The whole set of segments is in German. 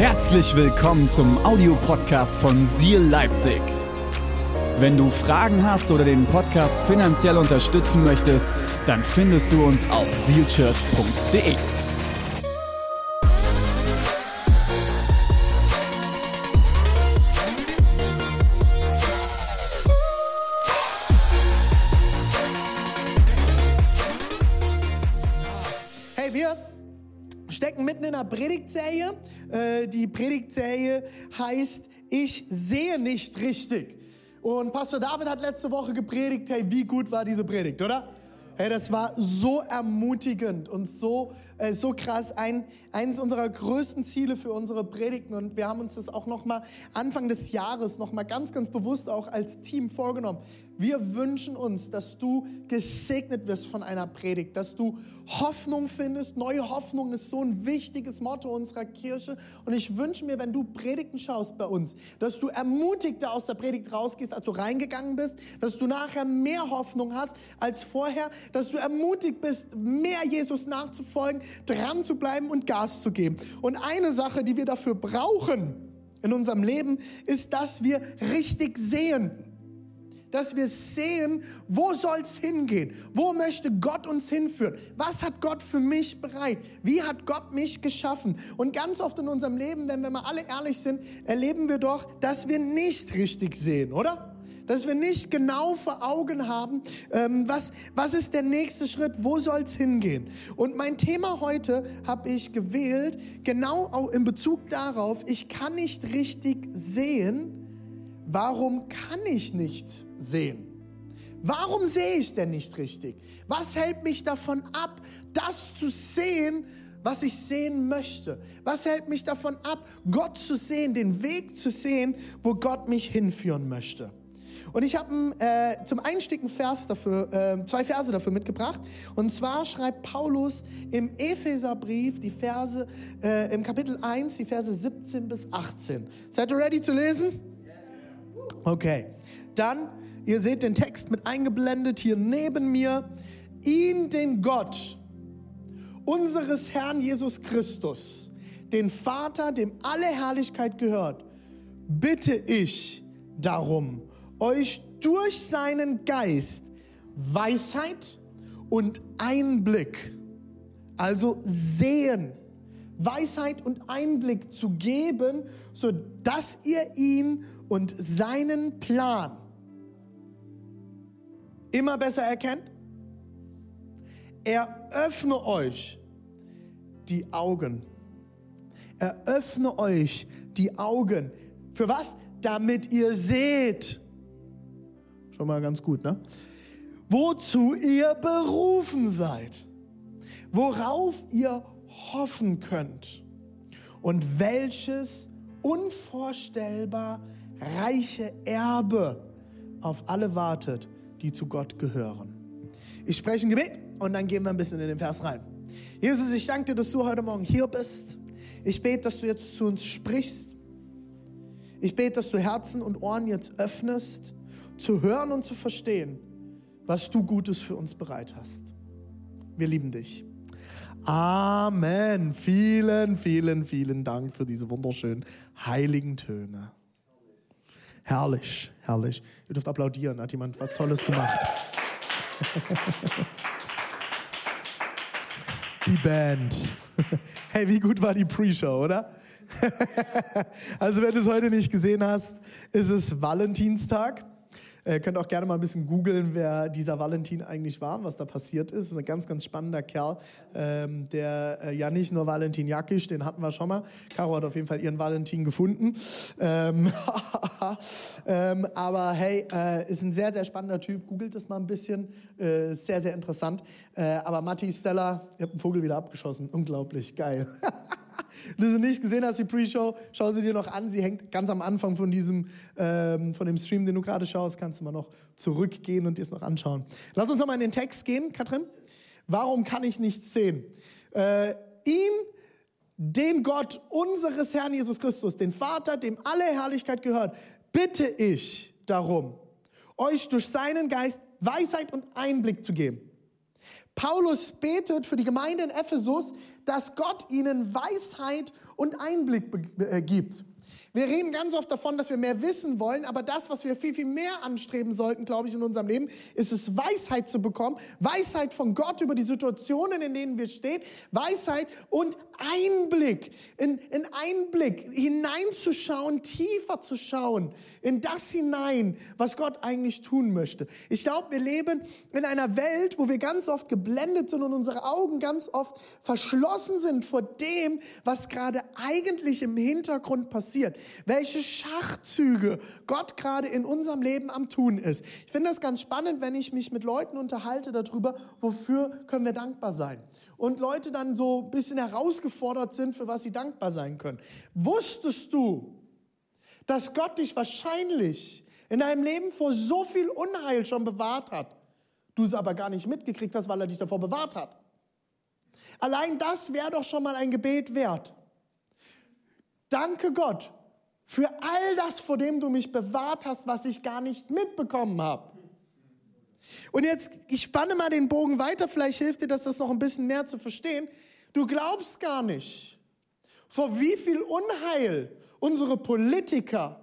Herzlich willkommen zum Audiopodcast von Seal Leipzig. Wenn du Fragen hast oder den Podcast finanziell unterstützen möchtest, dann findest du uns auf sealchurch.de. Hey, wir stecken mitten in einer Predigtserie. Äh, Die Predigtserie heißt Ich sehe nicht richtig. Und Pastor David hat letzte Woche gepredigt. Hey, wie gut war diese Predigt, oder? Hey, das war so ermutigend und so, äh, so krass. Ein, eines unserer größten Ziele für unsere Predigten. Und wir haben uns das auch nochmal Anfang des Jahres nochmal ganz, ganz bewusst auch als Team vorgenommen. Wir wünschen uns, dass du gesegnet wirst von einer Predigt, dass du Hoffnung findest. Neue Hoffnung ist so ein wichtiges Motto unserer Kirche. Und ich wünsche mir, wenn du Predigten schaust bei uns, dass du ermutigter aus der Predigt rausgehst, als du reingegangen bist, dass du nachher mehr Hoffnung hast als vorher, dass du ermutigt bist, mehr Jesus nachzufolgen, dran zu bleiben und Gas zu geben. Und eine Sache, die wir dafür brauchen in unserem Leben, ist, dass wir richtig sehen dass wir sehen, wo soll's hingehen? Wo möchte Gott uns hinführen? Was hat Gott für mich bereit? Wie hat Gott mich geschaffen? Und ganz oft in unserem Leben, wenn wir mal alle ehrlich sind, erleben wir doch, dass wir nicht richtig sehen, oder? Dass wir nicht genau vor Augen haben, ähm, was, was ist der nächste Schritt, wo soll's hingehen? Und mein Thema heute habe ich gewählt, genau auch in Bezug darauf, ich kann nicht richtig sehen, warum kann ich nichts sehen? Warum sehe ich denn nicht richtig? Was hält mich davon ab, das zu sehen, was ich sehen möchte? Was hält mich davon ab, Gott zu sehen, den Weg zu sehen, wo Gott mich hinführen möchte? Und ich habe äh, zum Einstieg einen Vers dafür, äh, zwei Verse dafür mitgebracht. Und zwar schreibt Paulus im Epheserbrief die Verse äh, im Kapitel 1, die Verse 17 bis 18. Seid ihr ready zu lesen? Okay, dann, ihr seht den Text mit eingeblendet hier neben mir. Ihn, den Gott unseres Herrn Jesus Christus, den Vater, dem alle Herrlichkeit gehört, bitte ich darum, euch durch seinen Geist Weisheit und Einblick, also sehen, Weisheit und Einblick zu geben, so dass ihr ihn und seinen Plan immer besser erkennt? Eröffne euch die Augen. Eröffne euch die Augen. Für was? Damit ihr seht. Schon mal ganz gut, ne? Wozu ihr berufen seid. Worauf ihr hoffen könnt. Und welches unvorstellbar reiche Erbe auf alle wartet, die zu Gott gehören. Ich spreche ein Gebet und dann gehen wir ein bisschen in den Vers rein. Jesus, ich danke dir, dass du heute Morgen hier bist. Ich bete, dass du jetzt zu uns sprichst. Ich bete, dass du Herzen und Ohren jetzt öffnest, zu hören und zu verstehen, was du Gutes für uns bereit hast. Wir lieben dich. Amen. Vielen, vielen, vielen Dank für diese wunderschönen heiligen Töne. Herrlich, herrlich. Ihr dürft applaudieren, hat jemand was Tolles gemacht. Die Band. Hey, wie gut war die Pre-Show, oder? Also, wenn du es heute nicht gesehen hast, ist es Valentinstag. Ihr könnt auch gerne mal ein bisschen googeln, wer dieser Valentin eigentlich war und was da passiert ist. Das ist ein ganz, ganz spannender Kerl, ähm, der äh, ja nicht nur Valentin Jakisch, den hatten wir schon mal. Caro hat auf jeden Fall ihren Valentin gefunden. Ähm, ähm, aber hey, äh, ist ein sehr, sehr spannender Typ. Googelt es mal ein bisschen. Äh, sehr, sehr interessant. Äh, aber Matti Stella, ihr habt einen Vogel wieder abgeschossen. Unglaublich, geil. Wenn du sie nicht gesehen hast, die Pre-Show, schau sie dir noch an. Sie hängt ganz am Anfang von diesem, ähm, von dem Stream, den du gerade schaust. Kannst du mal noch zurückgehen und dir es noch anschauen. Lass uns noch mal in den Text gehen, Katrin. Warum kann ich nichts sehen? Äh, ihn, den Gott unseres Herrn Jesus Christus, den Vater, dem alle Herrlichkeit gehört, bitte ich darum, euch durch seinen Geist Weisheit und Einblick zu geben. Paulus betet für die Gemeinde in Ephesus, dass Gott ihnen Weisheit und Einblick äh, gibt. Wir reden ganz oft davon, dass wir mehr wissen wollen, aber das, was wir viel, viel mehr anstreben sollten, glaube ich, in unserem Leben, ist es, Weisheit zu bekommen. Weisheit von Gott über die Situationen, in denen wir stehen. Weisheit und Einblick, in, in Einblick hineinzuschauen, tiefer zu schauen, in das hinein, was Gott eigentlich tun möchte. Ich glaube, wir leben in einer Welt, wo wir ganz oft geblendet sind und unsere Augen ganz oft verschlossen sind vor dem, was gerade eigentlich im Hintergrund passiert. Welche Schachzüge Gott gerade in unserem Leben am Tun ist. Ich finde das ganz spannend, wenn ich mich mit Leuten unterhalte darüber, wofür können wir dankbar sein und Leute dann so ein bisschen herausgefordert sind, für was sie dankbar sein können. Wusstest du, dass Gott dich wahrscheinlich in deinem Leben vor so viel Unheil schon bewahrt hat, du es aber gar nicht mitgekriegt hast, weil er dich davor bewahrt hat? Allein das wäre doch schon mal ein Gebet wert. Danke Gott für all das, vor dem du mich bewahrt hast, was ich gar nicht mitbekommen habe. Und jetzt, ich spanne mal den Bogen weiter, vielleicht hilft dir das, das noch ein bisschen mehr zu verstehen. Du glaubst gar nicht, vor wie viel Unheil unsere Politiker,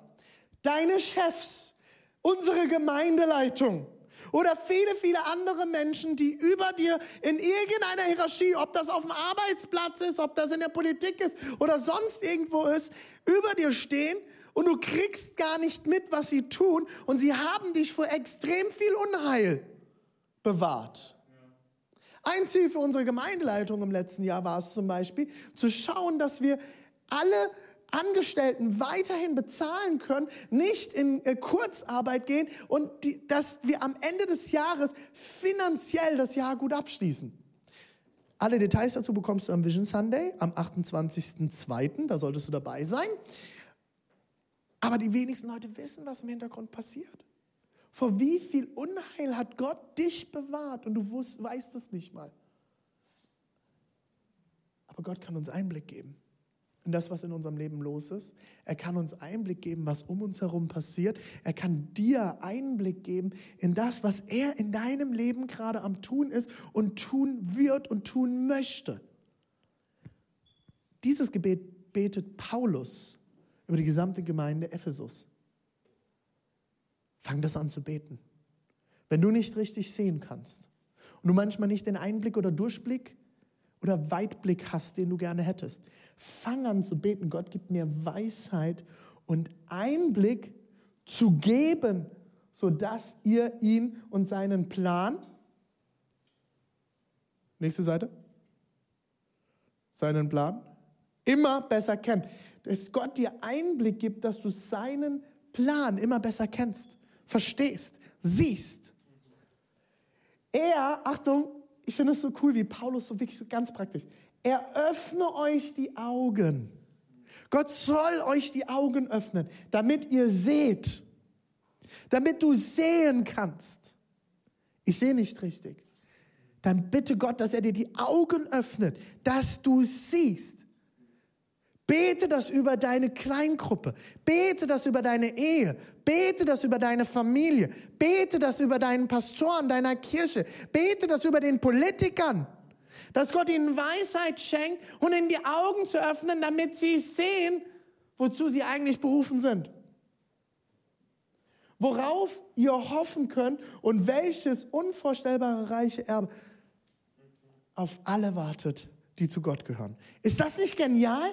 deine Chefs, unsere Gemeindeleitung oder viele, viele andere Menschen, die über dir in irgendeiner Hierarchie, ob das auf dem Arbeitsplatz ist, ob das in der Politik ist oder sonst irgendwo ist, über dir stehen und du kriegst gar nicht mit, was sie tun und sie haben dich vor extrem viel Unheil bewahrt. Ein Ziel für unsere Gemeindeleitung im letzten Jahr war es zum Beispiel, zu schauen, dass wir alle Angestellten weiterhin bezahlen können, nicht in äh, Kurzarbeit gehen und die, dass wir am Ende des Jahres finanziell das Jahr gut abschließen. Alle Details dazu bekommst du am Vision Sunday am 28.02. Da solltest du dabei sein. Aber die wenigsten Leute wissen, was im Hintergrund passiert. Vor wie viel Unheil hat Gott dich bewahrt und du wusst, weißt es nicht mal. Aber Gott kann uns Einblick geben in das, was in unserem Leben los ist. Er kann uns Einblick geben, was um uns herum passiert. Er kann dir Einblick geben in das, was er in deinem Leben gerade am Tun ist und tun wird und tun möchte. Dieses Gebet betet Paulus über die gesamte Gemeinde Ephesus. Fang das an zu beten. Wenn du nicht richtig sehen kannst und du manchmal nicht den Einblick oder Durchblick oder Weitblick hast, den du gerne hättest, fang an zu beten. Gott gibt mir Weisheit und Einblick zu geben, sodass ihr ihn und seinen Plan, nächste Seite, seinen Plan, immer besser kennt. Dass Gott dir Einblick gibt, dass du seinen Plan immer besser kennst verstehst, siehst. Er, Achtung, ich finde es so cool, wie Paulus so wirklich so ganz praktisch. Er öffne euch die Augen. Gott soll euch die Augen öffnen, damit ihr seht, damit du sehen kannst. Ich sehe nicht richtig. Dann bitte Gott, dass er dir die Augen öffnet, dass du siehst. Bete das über deine Kleingruppe. Bete das über deine Ehe. Bete das über deine Familie. Bete das über deinen Pastoren deiner Kirche. Bete das über den Politikern. Dass Gott ihnen Weisheit schenkt und ihnen die Augen zu öffnen, damit sie sehen, wozu sie eigentlich berufen sind. Worauf ihr hoffen könnt und welches unvorstellbare reiche Erbe auf alle wartet, die zu Gott gehören. Ist das nicht genial?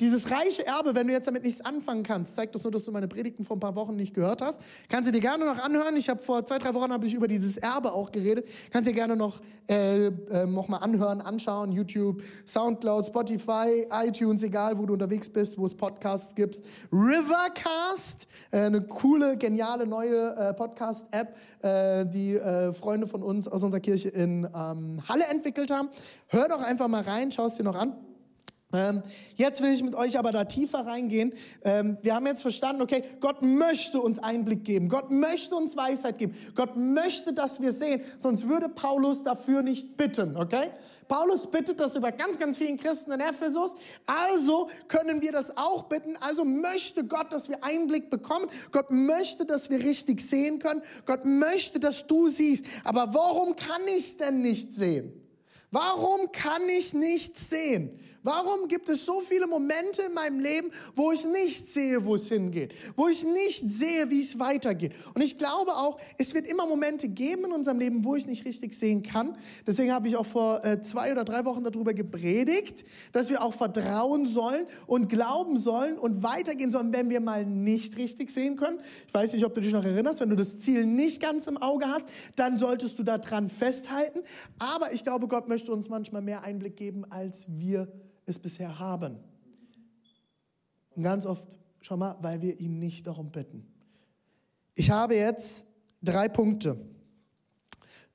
Dieses reiche Erbe, wenn du jetzt damit nichts anfangen kannst, zeigt das nur, dass du meine Predigten vor ein paar Wochen nicht gehört hast. Kannst du dir gerne noch anhören. Ich habe vor zwei, drei Wochen habe ich über dieses Erbe auch geredet. Kannst dir gerne noch, äh, äh, noch mal anhören, anschauen. YouTube, Soundcloud, Spotify, iTunes, egal wo du unterwegs bist, wo es Podcasts gibt. Rivercast, äh, eine coole, geniale neue äh, Podcast-App, äh, die äh, Freunde von uns aus unserer Kirche in ähm, Halle entwickelt haben. Hör doch einfach mal rein, schau es dir noch an. Ähm, jetzt will ich mit euch aber da tiefer reingehen. Ähm, wir haben jetzt verstanden, okay, Gott möchte uns Einblick geben. Gott möchte uns Weisheit geben. Gott möchte, dass wir sehen. Sonst würde Paulus dafür nicht bitten, okay? Paulus bittet das über ganz, ganz vielen Christen in Ephesus. Also können wir das auch bitten. Also möchte Gott, dass wir Einblick bekommen. Gott möchte, dass wir richtig sehen können. Gott möchte, dass du siehst. Aber warum kann ich es denn nicht sehen? Warum kann ich nichts sehen? Warum gibt es so viele Momente in meinem Leben, wo ich nicht sehe, wo es hingeht? Wo ich nicht sehe, wie es weitergeht? Und ich glaube auch, es wird immer Momente geben in unserem Leben, wo ich nicht richtig sehen kann. Deswegen habe ich auch vor äh, zwei oder drei Wochen darüber gepredigt, dass wir auch vertrauen sollen und glauben sollen und weitergehen sollen, wenn wir mal nicht richtig sehen können. Ich weiß nicht, ob du dich noch erinnerst, wenn du das Ziel nicht ganz im Auge hast, dann solltest du daran festhalten. Aber ich glaube, Gott möchte uns manchmal mehr Einblick geben, als wir es bisher haben. Und ganz oft, schau mal, weil wir ihn nicht darum bitten. Ich habe jetzt drei Punkte,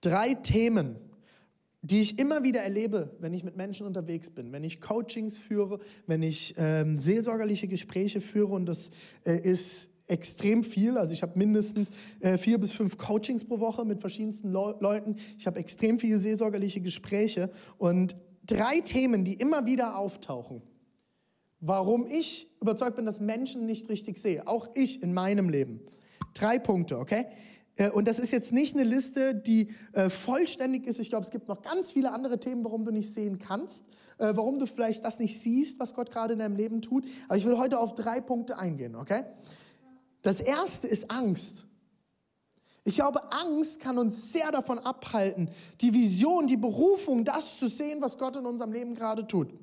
drei Themen, die ich immer wieder erlebe, wenn ich mit Menschen unterwegs bin, wenn ich Coachings führe, wenn ich ähm, seelsorgerliche Gespräche führe und das äh, ist extrem viel. Also ich habe mindestens äh, vier bis fünf Coachings pro Woche mit verschiedensten Le Leuten. Ich habe extrem viele seelsorgerliche Gespräche und drei Themen, die immer wieder auftauchen, warum ich überzeugt bin, dass Menschen nicht richtig sehe. Auch ich in meinem Leben. Drei Punkte, okay? Äh, und das ist jetzt nicht eine Liste, die äh, vollständig ist. Ich glaube, es gibt noch ganz viele andere Themen, warum du nicht sehen kannst, äh, warum du vielleicht das nicht siehst, was Gott gerade in deinem Leben tut. Aber ich will heute auf drei Punkte eingehen, okay? Das erste ist Angst. Ich glaube, Angst kann uns sehr davon abhalten, die Vision, die Berufung, das zu sehen, was Gott in unserem Leben gerade tut.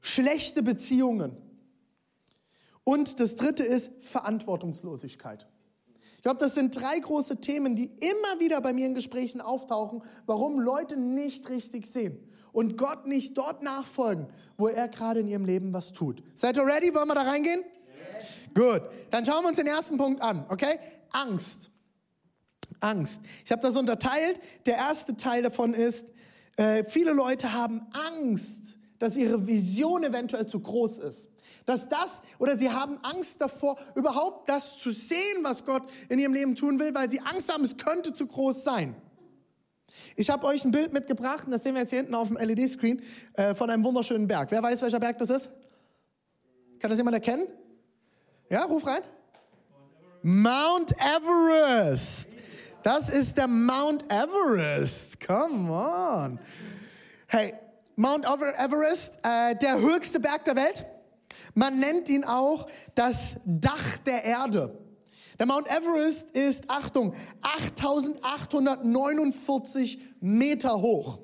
Schlechte Beziehungen. Und das dritte ist Verantwortungslosigkeit. Ich glaube, das sind drei große Themen, die immer wieder bei mir in Gesprächen auftauchen, warum Leute nicht richtig sehen und Gott nicht dort nachfolgen, wo er gerade in ihrem Leben was tut. Seid ihr ready? Wollen wir da reingehen? Yes. Gut, dann schauen wir uns den ersten Punkt an, okay? Angst. Angst. Ich habe das unterteilt. Der erste Teil davon ist, äh, viele Leute haben Angst, dass ihre Vision eventuell zu groß ist. Dass das, oder sie haben Angst davor, überhaupt das zu sehen, was Gott in ihrem Leben tun will, weil sie Angst haben, es könnte zu groß sein. Ich habe euch ein Bild mitgebracht, und das sehen wir jetzt hier hinten auf dem LED-Screen, äh, von einem wunderschönen Berg. Wer weiß, welcher Berg das ist? Kann das jemand erkennen? Ja, ruf rein. Mount Everest. Das ist der Mount Everest. Come on. Hey, Mount Everest, äh, der höchste Berg der Welt. Man nennt ihn auch das Dach der Erde. Der Mount Everest ist, Achtung, 8849 Meter hoch.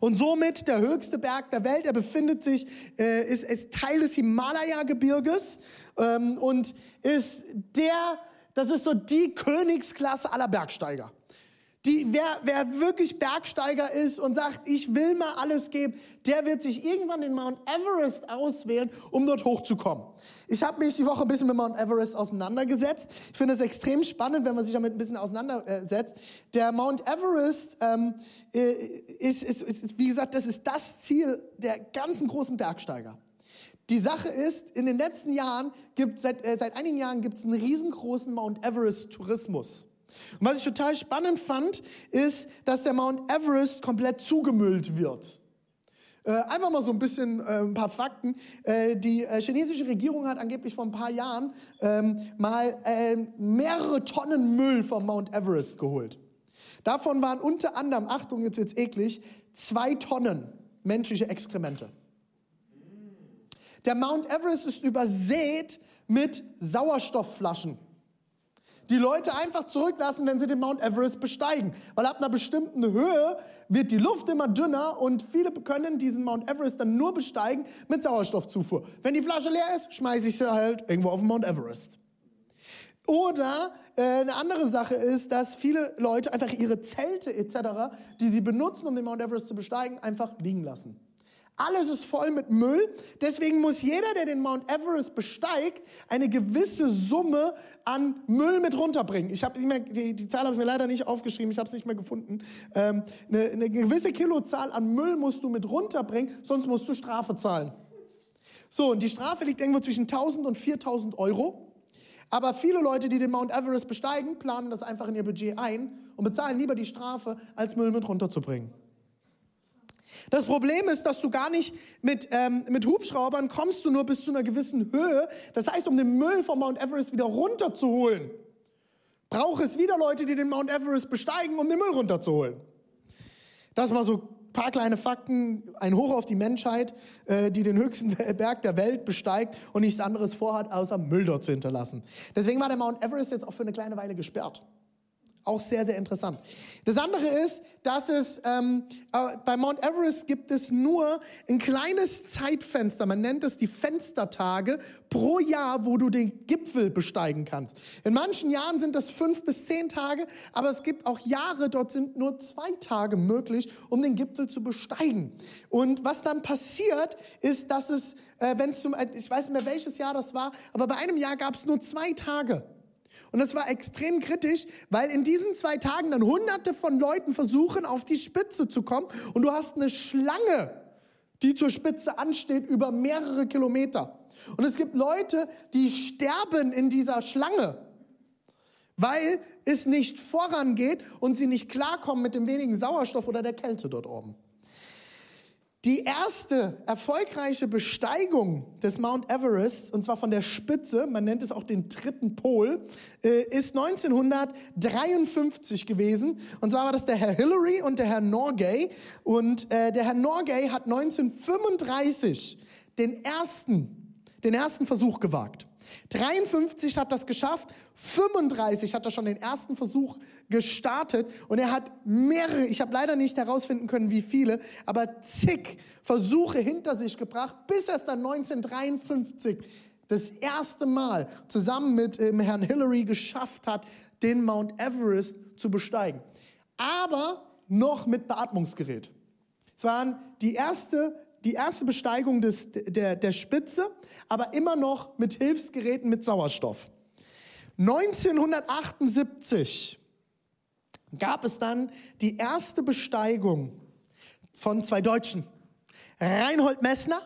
Und somit der höchste Berg der Welt. Er befindet sich, äh, ist, ist Teil des Himalaya-Gebirges ähm, und ist der das ist so die Königsklasse aller Bergsteiger. Die, wer, wer wirklich Bergsteiger ist und sagt, ich will mal alles geben, der wird sich irgendwann den Mount Everest auswählen, um dort hochzukommen. Ich habe mich die Woche ein bisschen mit Mount Everest auseinandergesetzt. Ich finde es extrem spannend, wenn man sich damit ein bisschen auseinandersetzt. Der Mount Everest ähm, äh, ist, ist, ist, wie gesagt, das ist das Ziel der ganzen großen Bergsteiger. Die Sache ist, in den letzten Jahren gibt seit, äh, seit einigen Jahren gibt es einen riesengroßen Mount Everest Tourismus. Und was ich total spannend fand, ist, dass der Mount Everest komplett zugemüllt wird. Äh, einfach mal so ein bisschen äh, ein paar Fakten. Äh, die äh, chinesische Regierung hat angeblich vor ein paar Jahren ähm, mal ähm, mehrere Tonnen Müll vom Mount Everest geholt. Davon waren unter anderem, Achtung, jetzt wird's eklig, zwei Tonnen menschliche Exkremente. Der Mount Everest ist übersät mit Sauerstoffflaschen. Die Leute einfach zurücklassen, wenn sie den Mount Everest besteigen. Weil ab einer bestimmten Höhe wird die Luft immer dünner und viele können diesen Mount Everest dann nur besteigen mit Sauerstoffzufuhr. Wenn die Flasche leer ist, schmeiße ich sie halt irgendwo auf den Mount Everest. Oder äh, eine andere Sache ist, dass viele Leute einfach ihre Zelte etc., die sie benutzen, um den Mount Everest zu besteigen, einfach liegen lassen. Alles ist voll mit Müll. Deswegen muss jeder, der den Mount Everest besteigt, eine gewisse Summe an Müll mit runterbringen. Ich habe die, die, Zahl habe ich mir leider nicht aufgeschrieben. Ich habe es nicht mehr gefunden. Ähm, eine, eine gewisse Kilozahl an Müll musst du mit runterbringen, sonst musst du Strafe zahlen. So, und die Strafe liegt irgendwo zwischen 1000 und 4000 Euro. Aber viele Leute, die den Mount Everest besteigen, planen das einfach in ihr Budget ein und bezahlen lieber die Strafe, als Müll mit runterzubringen. Das Problem ist, dass du gar nicht mit, ähm, mit Hubschraubern kommst du nur bis zu einer gewissen Höhe. Das heißt, um den Müll vom Mount Everest wieder runterzuholen, braucht es wieder Leute, die den Mount Everest besteigen, um den Müll runterzuholen. Das mal so ein paar kleine Fakten, ein Hoch auf die Menschheit, äh, die den höchsten Berg der Welt besteigt und nichts anderes vorhat, außer Müll dort zu hinterlassen. Deswegen war der Mount Everest jetzt auch für eine kleine Weile gesperrt. Auch sehr, sehr interessant. Das andere ist, dass es ähm, äh, bei Mount Everest gibt es nur ein kleines Zeitfenster. Man nennt es die Fenstertage pro Jahr, wo du den Gipfel besteigen kannst. In manchen Jahren sind das fünf bis zehn Tage, aber es gibt auch Jahre, dort sind nur zwei Tage möglich, um den Gipfel zu besteigen. Und was dann passiert, ist, dass es, äh, wenn es zum, ich weiß nicht mehr welches Jahr das war, aber bei einem Jahr gab es nur zwei Tage. Und das war extrem kritisch, weil in diesen zwei Tagen dann hunderte von Leuten versuchen, auf die Spitze zu kommen. Und du hast eine Schlange, die zur Spitze ansteht, über mehrere Kilometer. Und es gibt Leute, die sterben in dieser Schlange, weil es nicht vorangeht und sie nicht klarkommen mit dem wenigen Sauerstoff oder der Kälte dort oben. Die erste erfolgreiche Besteigung des Mount Everest, und zwar von der Spitze, man nennt es auch den dritten Pol, äh, ist 1953 gewesen. Und zwar war das der Herr Hillary und der Herr Norgay. Und äh, der Herr Norgay hat 1935 den ersten, den ersten Versuch gewagt. 53 hat das geschafft, 35 hat er schon den ersten Versuch gestartet und er hat mehrere, ich habe leider nicht herausfinden können, wie viele, aber zig Versuche hinter sich gebracht, bis er es dann 1953 das erste Mal zusammen mit ähm, Herrn Hillary geschafft hat, den Mount Everest zu besteigen. Aber noch mit Beatmungsgerät. Es waren die erste die erste Besteigung des, der, der Spitze, aber immer noch mit Hilfsgeräten mit Sauerstoff. 1978 gab es dann die erste Besteigung von zwei Deutschen. Reinhold Messner,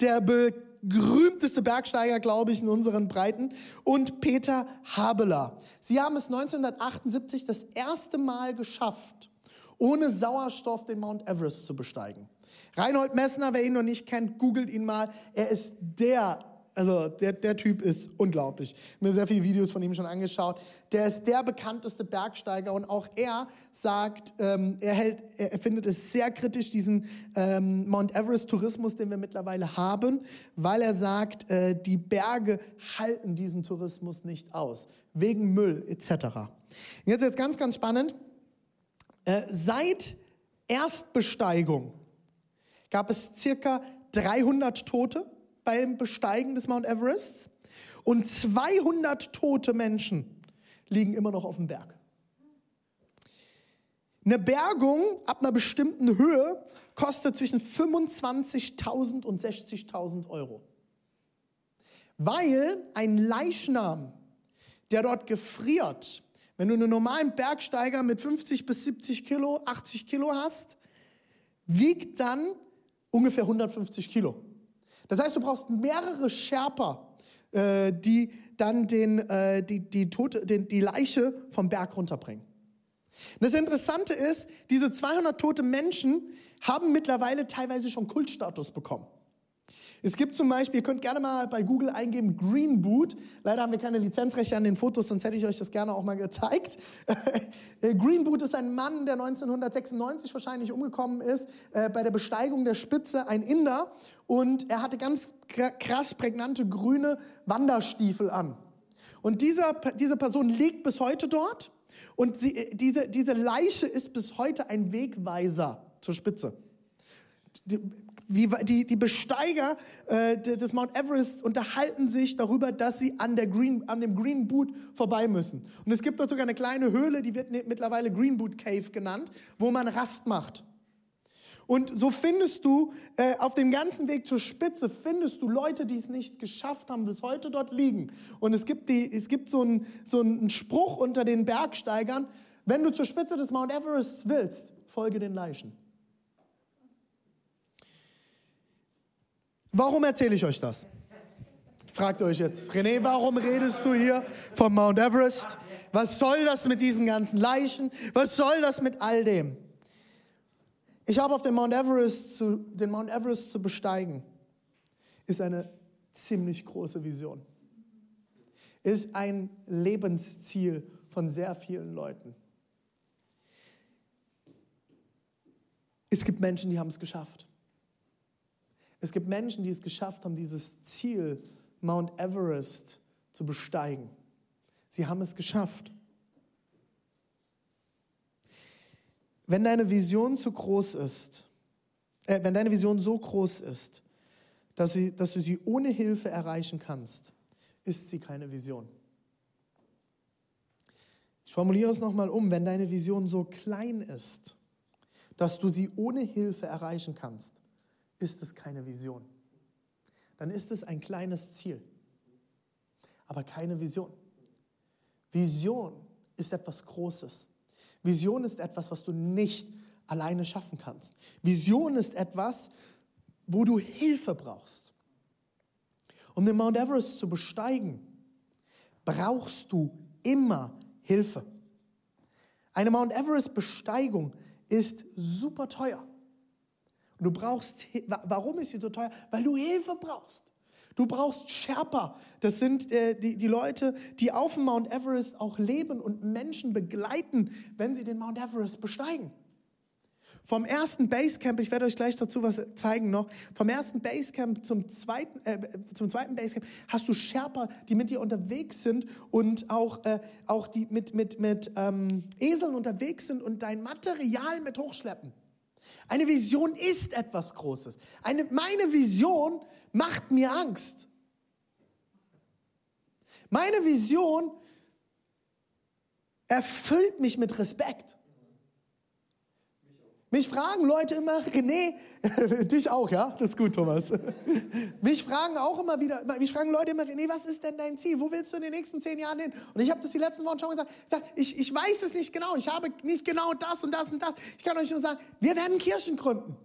der berühmteste Bergsteiger, glaube ich, in unseren Breiten, und Peter Habeler. Sie haben es 1978 das erste Mal geschafft, ohne Sauerstoff den Mount Everest zu besteigen. Reinhold Messner, wer ihn noch nicht kennt, googelt ihn mal. Er ist der, also der, der Typ ist unglaublich. Ich habe mir sehr viele Videos von ihm schon angeschaut. Der ist der bekannteste Bergsteiger und auch er sagt, ähm, er, hält, er findet es sehr kritisch, diesen ähm, Mount Everest-Tourismus, den wir mittlerweile haben, weil er sagt, äh, die Berge halten diesen Tourismus nicht aus, wegen Müll etc. Jetzt jetzt ganz, ganz spannend. Äh, seit Erstbesteigung gab es circa 300 Tote beim Besteigen des Mount Everest und 200 tote Menschen liegen immer noch auf dem Berg. Eine Bergung ab einer bestimmten Höhe kostet zwischen 25.000 und 60.000 Euro. Weil ein Leichnam, der dort gefriert, wenn du einen normalen Bergsteiger mit 50 bis 70 Kilo, 80 Kilo hast, wiegt dann ungefähr 150 Kilo. Das heißt, du brauchst mehrere Sherpa, äh, die dann den, äh, die, die, Tote, den, die Leiche vom Berg runterbringen. Das Interessante ist, diese 200 tote Menschen haben mittlerweile teilweise schon Kultstatus bekommen. Es gibt zum Beispiel, ihr könnt gerne mal bei Google eingeben, Green Boot. Leider haben wir keine Lizenzrechte an den Fotos, sonst hätte ich euch das gerne auch mal gezeigt. Green Boot ist ein Mann, der 1996 wahrscheinlich umgekommen ist, äh, bei der Besteigung der Spitze, ein Inder. Und er hatte ganz krass prägnante grüne Wanderstiefel an. Und dieser, diese Person liegt bis heute dort. Und sie, diese, diese Leiche ist bis heute ein Wegweiser zur Spitze die, die, die Besteiger äh, des Mount Everest unterhalten sich darüber, dass sie an, der Green, an dem Green Boot vorbei müssen. Und es gibt dort sogar eine kleine Höhle, die wird ne, mittlerweile Green Boot Cave genannt, wo man Rast macht. Und so findest du äh, auf dem ganzen Weg zur Spitze, findest du Leute, die es nicht geschafft haben, bis heute dort liegen. Und es gibt, die, es gibt so, einen, so einen Spruch unter den Bergsteigern, wenn du zur Spitze des Mount Everest willst, folge den Leichen. Warum erzähle ich euch das? Fragt euch jetzt, René, warum redest du hier vom Mount Everest? Was soll das mit diesen ganzen Leichen? Was soll das mit all dem? Ich habe auf den Mount Everest zu, den Mount Everest zu besteigen, ist eine ziemlich große Vision. Ist ein Lebensziel von sehr vielen Leuten. Es gibt Menschen, die haben es geschafft. Es gibt Menschen, die es geschafft haben, dieses Ziel Mount Everest zu besteigen. Sie haben es geschafft. Wenn deine Vision zu groß ist, äh, wenn deine Vision so groß ist, dass, sie, dass du sie ohne Hilfe erreichen kannst, ist sie keine Vision. Ich formuliere es nochmal um, wenn deine Vision so klein ist, dass du sie ohne Hilfe erreichen kannst, ist es keine Vision dann ist es ein kleines Ziel, aber keine Vision. Vision ist etwas Großes. Vision ist etwas, was du nicht alleine schaffen kannst. Vision ist etwas, wo du Hilfe brauchst. Um den Mount Everest zu besteigen, brauchst du immer Hilfe. Eine Mount Everest-Besteigung ist super teuer. Und du brauchst, warum ist sie so teuer? Weil du Hilfe brauchst. Du brauchst Sherpa. Das sind äh, die, die Leute, die auf dem Mount Everest auch leben und Menschen begleiten, wenn sie den Mount Everest besteigen. Vom ersten Basecamp, ich werde euch gleich dazu was zeigen noch, vom ersten Basecamp zum zweiten, äh, zum zweiten Basecamp hast du Sherpa, die mit dir unterwegs sind und auch, äh, auch die mit, mit, mit ähm, Eseln unterwegs sind und dein Material mit hochschleppen. Eine Vision ist etwas Großes. Eine, meine Vision macht mir Angst. Meine Vision erfüllt mich mit Respekt. Mich fragen Leute immer, René, dich auch, ja? Das ist gut, Thomas. Mich fragen auch immer wieder, mich fragen Leute immer, René, was ist denn dein Ziel? Wo willst du in den nächsten zehn Jahren hin? Und ich habe das die letzten Wochen schon gesagt. Ich, sag, ich, ich weiß es nicht genau. Ich habe nicht genau das und das und das. Ich kann euch nur sagen, wir werden Kirchen gründen.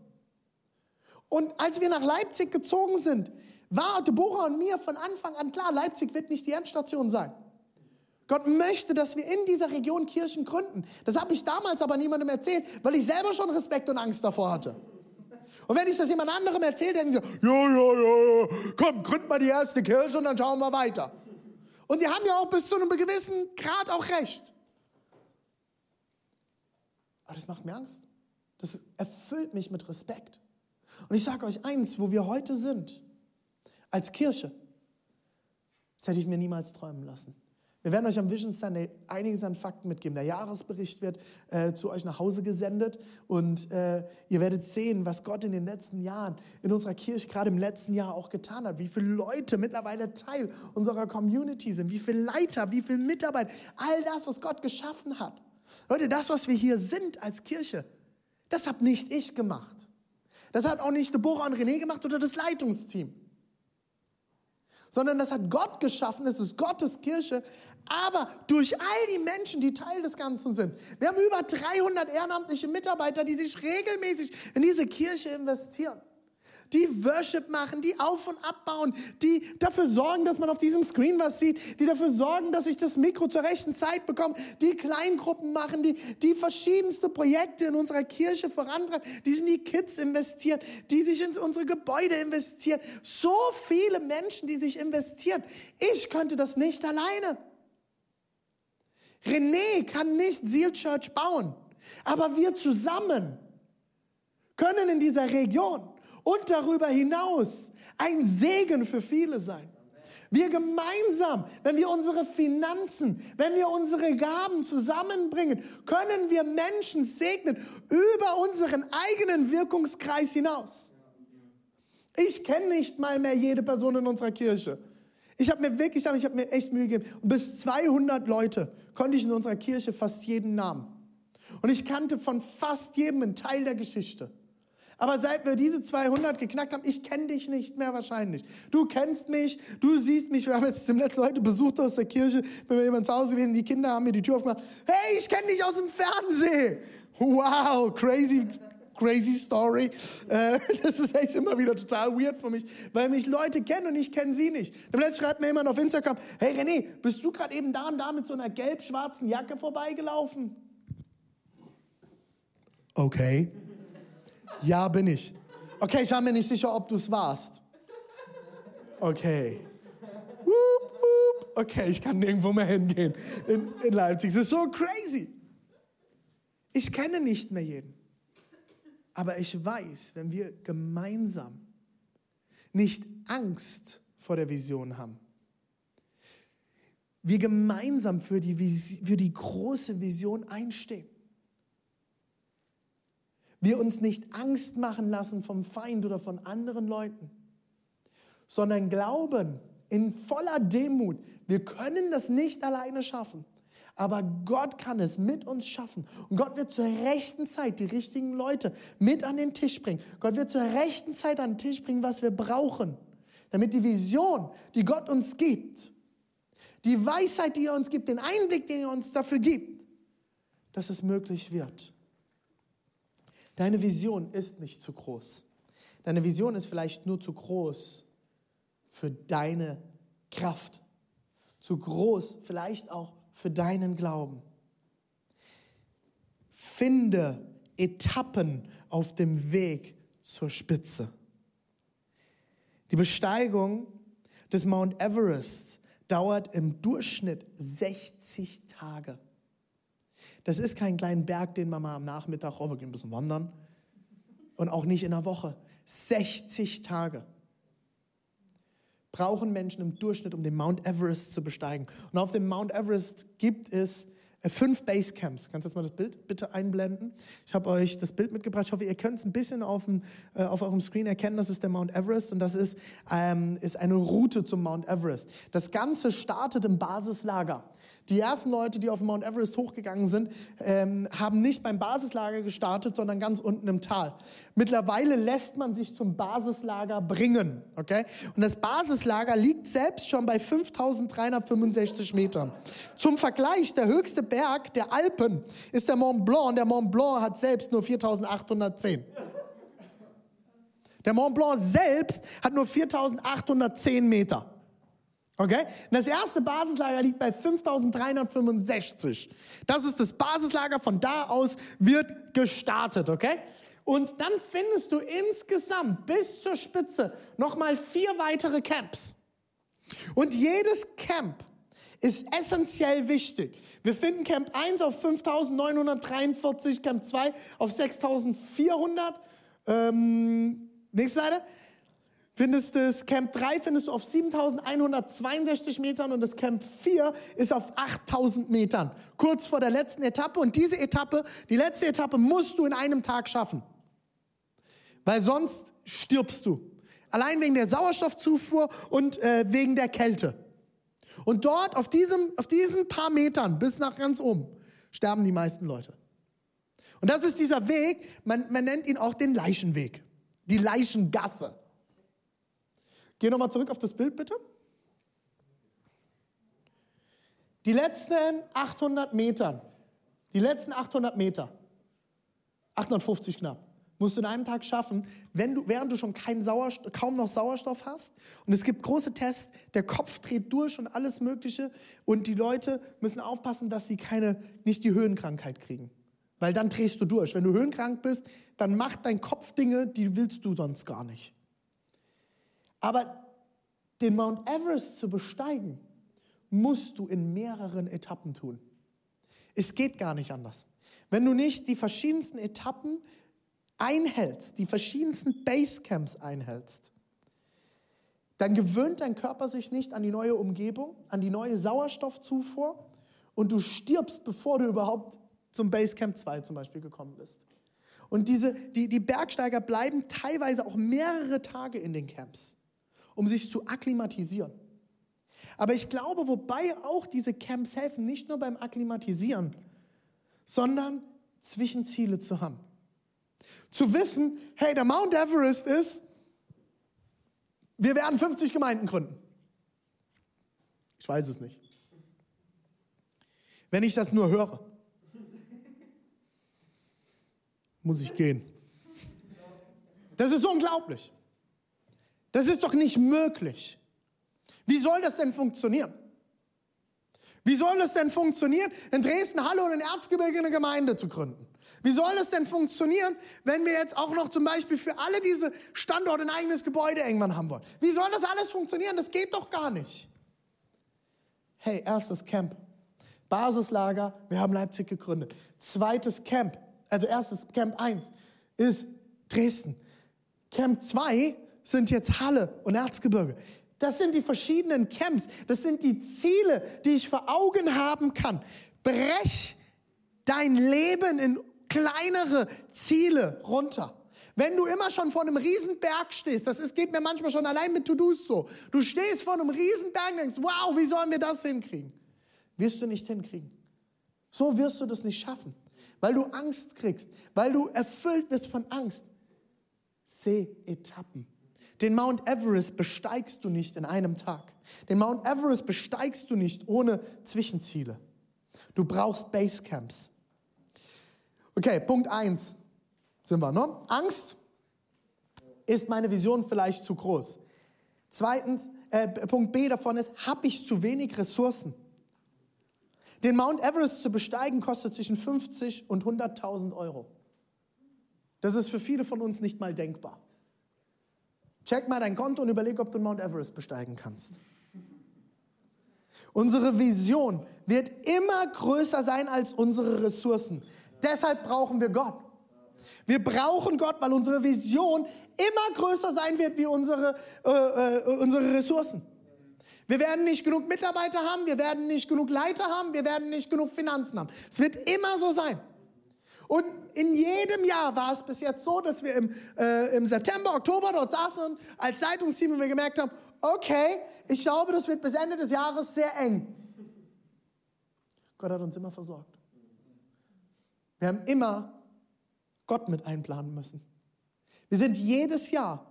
Und als wir nach Leipzig gezogen sind, war Deborah und mir von Anfang an klar, Leipzig wird nicht die Endstation sein. Gott möchte, dass wir in dieser Region Kirchen gründen. Das habe ich damals aber niemandem erzählt, weil ich selber schon Respekt und Angst davor hatte. Und wenn ich das jemand anderem erzählt, dann so, ja, ja, ja, ja, komm, gründ mal die erste Kirche und dann schauen wir weiter. Und sie haben ja auch bis zu einem gewissen Grad auch recht. Aber das macht mir Angst. Das erfüllt mich mit Respekt. Und ich sage euch eins, wo wir heute sind, als Kirche, das hätte ich mir niemals träumen lassen. Wir werden euch am Vision Sunday einiges an Fakten mitgeben. Der Jahresbericht wird äh, zu euch nach Hause gesendet und äh, ihr werdet sehen, was Gott in den letzten Jahren in unserer Kirche, gerade im letzten Jahr auch getan hat. Wie viele Leute mittlerweile Teil unserer Community sind, wie viele Leiter, wie viele Mitarbeiter, all das, was Gott geschaffen hat. Leute, das, was wir hier sind als Kirche, das habe nicht ich gemacht. Das hat auch nicht Deborah und René gemacht oder das Leitungsteam sondern das hat Gott geschaffen, es ist Gottes Kirche, aber durch all die Menschen, die Teil des Ganzen sind. Wir haben über 300 ehrenamtliche Mitarbeiter, die sich regelmäßig in diese Kirche investieren die Worship machen, die auf und abbauen, die dafür sorgen, dass man auf diesem Screen was sieht, die dafür sorgen, dass ich das Mikro zur rechten Zeit bekomme, die Kleingruppen machen, die, die verschiedenste Projekte in unserer Kirche vorantreiben, die in die Kids investieren, die sich in unsere Gebäude investieren. So viele Menschen, die sich investieren. Ich könnte das nicht alleine. René kann nicht Seal Church bauen, aber wir zusammen können in dieser Region und darüber hinaus ein Segen für viele sein. Wir gemeinsam, wenn wir unsere Finanzen, wenn wir unsere Gaben zusammenbringen, können wir Menschen segnen über unseren eigenen Wirkungskreis hinaus. Ich kenne nicht mal mehr jede Person in unserer Kirche. Ich habe mir wirklich, ich habe mir echt Mühe gegeben. Und bis 200 Leute konnte ich in unserer Kirche fast jeden Namen. Und ich kannte von fast jedem einen Teil der Geschichte. Aber seit wir diese 200 geknackt haben, ich kenne dich nicht mehr wahrscheinlich. Du kennst mich, du siehst mich. Wir haben jetzt dem letzten Leute besucht aus der Kirche, wenn wir jemand zu Hause gewesen, die Kinder haben mir die Tür aufgemacht. Hey, ich kenne dich aus dem Fernsehen. Wow, crazy. crazy Story. Äh, das ist echt immer wieder total weird für mich, weil mich Leute kennen und ich kenne sie nicht. Dann schreibt mir jemand auf Instagram, hey René, bist du gerade eben da und da mit so einer gelb-schwarzen Jacke vorbeigelaufen? Okay. Ja, bin ich. Okay, ich war mir nicht sicher, ob du es warst. Okay. Okay, ich kann nirgendwo mehr hingehen in, in Leipzig. Das ist so crazy. Ich kenne nicht mehr jeden. Aber ich weiß, wenn wir gemeinsam nicht Angst vor der Vision haben, wir gemeinsam für die, für die große Vision einstehen, wir uns nicht Angst machen lassen vom Feind oder von anderen Leuten, sondern glauben in voller Demut, wir können das nicht alleine schaffen. Aber Gott kann es mit uns schaffen. Und Gott wird zur rechten Zeit die richtigen Leute mit an den Tisch bringen. Gott wird zur rechten Zeit an den Tisch bringen, was wir brauchen, damit die Vision, die Gott uns gibt, die Weisheit, die er uns gibt, den Einblick, den er uns dafür gibt, dass es möglich wird. Deine Vision ist nicht zu groß. Deine Vision ist vielleicht nur zu groß für deine Kraft. Zu groß vielleicht auch für deinen Glauben. Finde Etappen auf dem Weg zur Spitze. Die Besteigung des Mount Everest dauert im Durchschnitt 60 Tage. Das ist kein kleiner Berg, den man mal am Nachmittag, oh, wir gehen ein bisschen wandern. Und auch nicht in einer Woche. 60 Tage brauchen Menschen im Durchschnitt, um den Mount Everest zu besteigen. Und auf dem Mount Everest gibt es fünf Basecamps. Kannst du jetzt mal das Bild bitte einblenden? Ich habe euch das Bild mitgebracht. Ich hoffe, ihr könnt es ein bisschen auf, dem, äh, auf eurem Screen erkennen. Das ist der Mount Everest und das ist, ähm, ist eine Route zum Mount Everest. Das Ganze startet im Basislager. Die ersten Leute, die auf Mount Everest hochgegangen sind, ähm, haben nicht beim Basislager gestartet, sondern ganz unten im Tal. Mittlerweile lässt man sich zum Basislager bringen. Okay? Und das Basislager liegt selbst schon bei 5365 Metern. Zum Vergleich, der höchste Berg der Alpen ist der Mont Blanc. Und der Mont Blanc hat selbst nur 4810. Der Mont Blanc selbst hat nur 4810 Meter. Okay? Und das erste Basislager liegt bei 5365. Das ist das Basislager. Von da aus wird gestartet. Okay? Und dann findest du insgesamt bis zur Spitze nochmal vier weitere Camps. Und jedes Camp ist essentiell wichtig. Wir finden Camp 1 auf 5943, Camp 2 auf 6400. Ähm, nächste Seite findest das Camp 3 findest du auf 7162 Metern und das Camp 4 ist auf 8000 Metern. Kurz vor der letzten Etappe und diese Etappe, die letzte Etappe musst du in einem Tag schaffen. Weil sonst stirbst du. Allein wegen der Sauerstoffzufuhr und äh, wegen der Kälte. Und dort auf, diesem, auf diesen paar Metern bis nach ganz oben sterben die meisten Leute. Und das ist dieser Weg, man, man nennt ihn auch den Leichenweg, die Leichengasse. Geh nochmal zurück auf das Bild, bitte. Die letzten 800 Meter, die letzten 800 Meter, 850 knapp, musst du in einem Tag schaffen, wenn du, während du schon keinen Sauerstoff, kaum noch Sauerstoff hast. Und es gibt große Tests, der Kopf dreht durch und alles Mögliche. Und die Leute müssen aufpassen, dass sie keine, nicht die Höhenkrankheit kriegen. Weil dann drehst du durch. Wenn du höhenkrank bist, dann macht dein Kopf Dinge, die willst du sonst gar nicht. Aber den Mount Everest zu besteigen, musst du in mehreren Etappen tun. Es geht gar nicht anders. Wenn du nicht die verschiedensten Etappen einhältst, die verschiedensten Basecamps einhältst, dann gewöhnt dein Körper sich nicht an die neue Umgebung, an die neue Sauerstoffzufuhr und du stirbst, bevor du überhaupt zum Basecamp 2 zum Beispiel gekommen bist. Und diese, die, die Bergsteiger bleiben teilweise auch mehrere Tage in den Camps um sich zu akklimatisieren. Aber ich glaube, wobei auch diese Camps helfen, nicht nur beim Akklimatisieren, sondern Zwischenziele zu haben. Zu wissen, hey, der Mount Everest ist, wir werden 50 Gemeinden gründen. Ich weiß es nicht. Wenn ich das nur höre, muss ich gehen. Das ist unglaublich. Das ist doch nicht möglich. Wie soll das denn funktionieren? Wie soll es denn funktionieren, in Dresden, Halle und in Erzgebirge eine Gemeinde zu gründen? Wie soll es denn funktionieren, wenn wir jetzt auch noch zum Beispiel für alle diese Standorte ein eigenes Gebäude irgendwann haben wollen? Wie soll das alles funktionieren? Das geht doch gar nicht. Hey, erstes Camp. Basislager, wir haben Leipzig gegründet. Zweites Camp, also erstes Camp 1 ist Dresden. Camp 2 sind jetzt Halle und Erzgebirge. Das sind die verschiedenen Camps. Das sind die Ziele, die ich vor Augen haben kann. Brech dein Leben in kleinere Ziele runter. Wenn du immer schon vor einem Riesenberg stehst, das ist, geht mir manchmal schon allein mit To-Dos so. Du stehst vor einem Riesenberg und denkst, wow, wie sollen wir das hinkriegen? Wirst du nicht hinkriegen. So wirst du das nicht schaffen, weil du Angst kriegst, weil du erfüllt wirst von Angst. Seh Etappen. Den Mount Everest besteigst du nicht in einem Tag. Den Mount Everest besteigst du nicht ohne Zwischenziele. Du brauchst Basecamps. Okay, Punkt 1 sind wir, ne? Angst ist meine Vision vielleicht zu groß. Zweitens, äh, Punkt B davon ist, habe ich zu wenig Ressourcen? Den Mount Everest zu besteigen kostet zwischen 50 und 100.000 Euro. Das ist für viele von uns nicht mal denkbar. Check mal dein Konto und überleg, ob du Mount Everest besteigen kannst. Unsere Vision wird immer größer sein als unsere Ressourcen. Deshalb brauchen wir Gott. Wir brauchen Gott, weil unsere Vision immer größer sein wird wie unsere, äh, äh, unsere Ressourcen. Wir werden nicht genug Mitarbeiter haben, wir werden nicht genug Leiter haben, wir werden nicht genug Finanzen haben. Es wird immer so sein. Und in jedem Jahr war es bis jetzt so, dass wir im, äh, im September, Oktober dort saßen als Leitungsteam und wir gemerkt haben, okay, ich glaube, das wird bis Ende des Jahres sehr eng. Gott hat uns immer versorgt. Wir haben immer Gott mit einplanen müssen. Wir sind jedes Jahr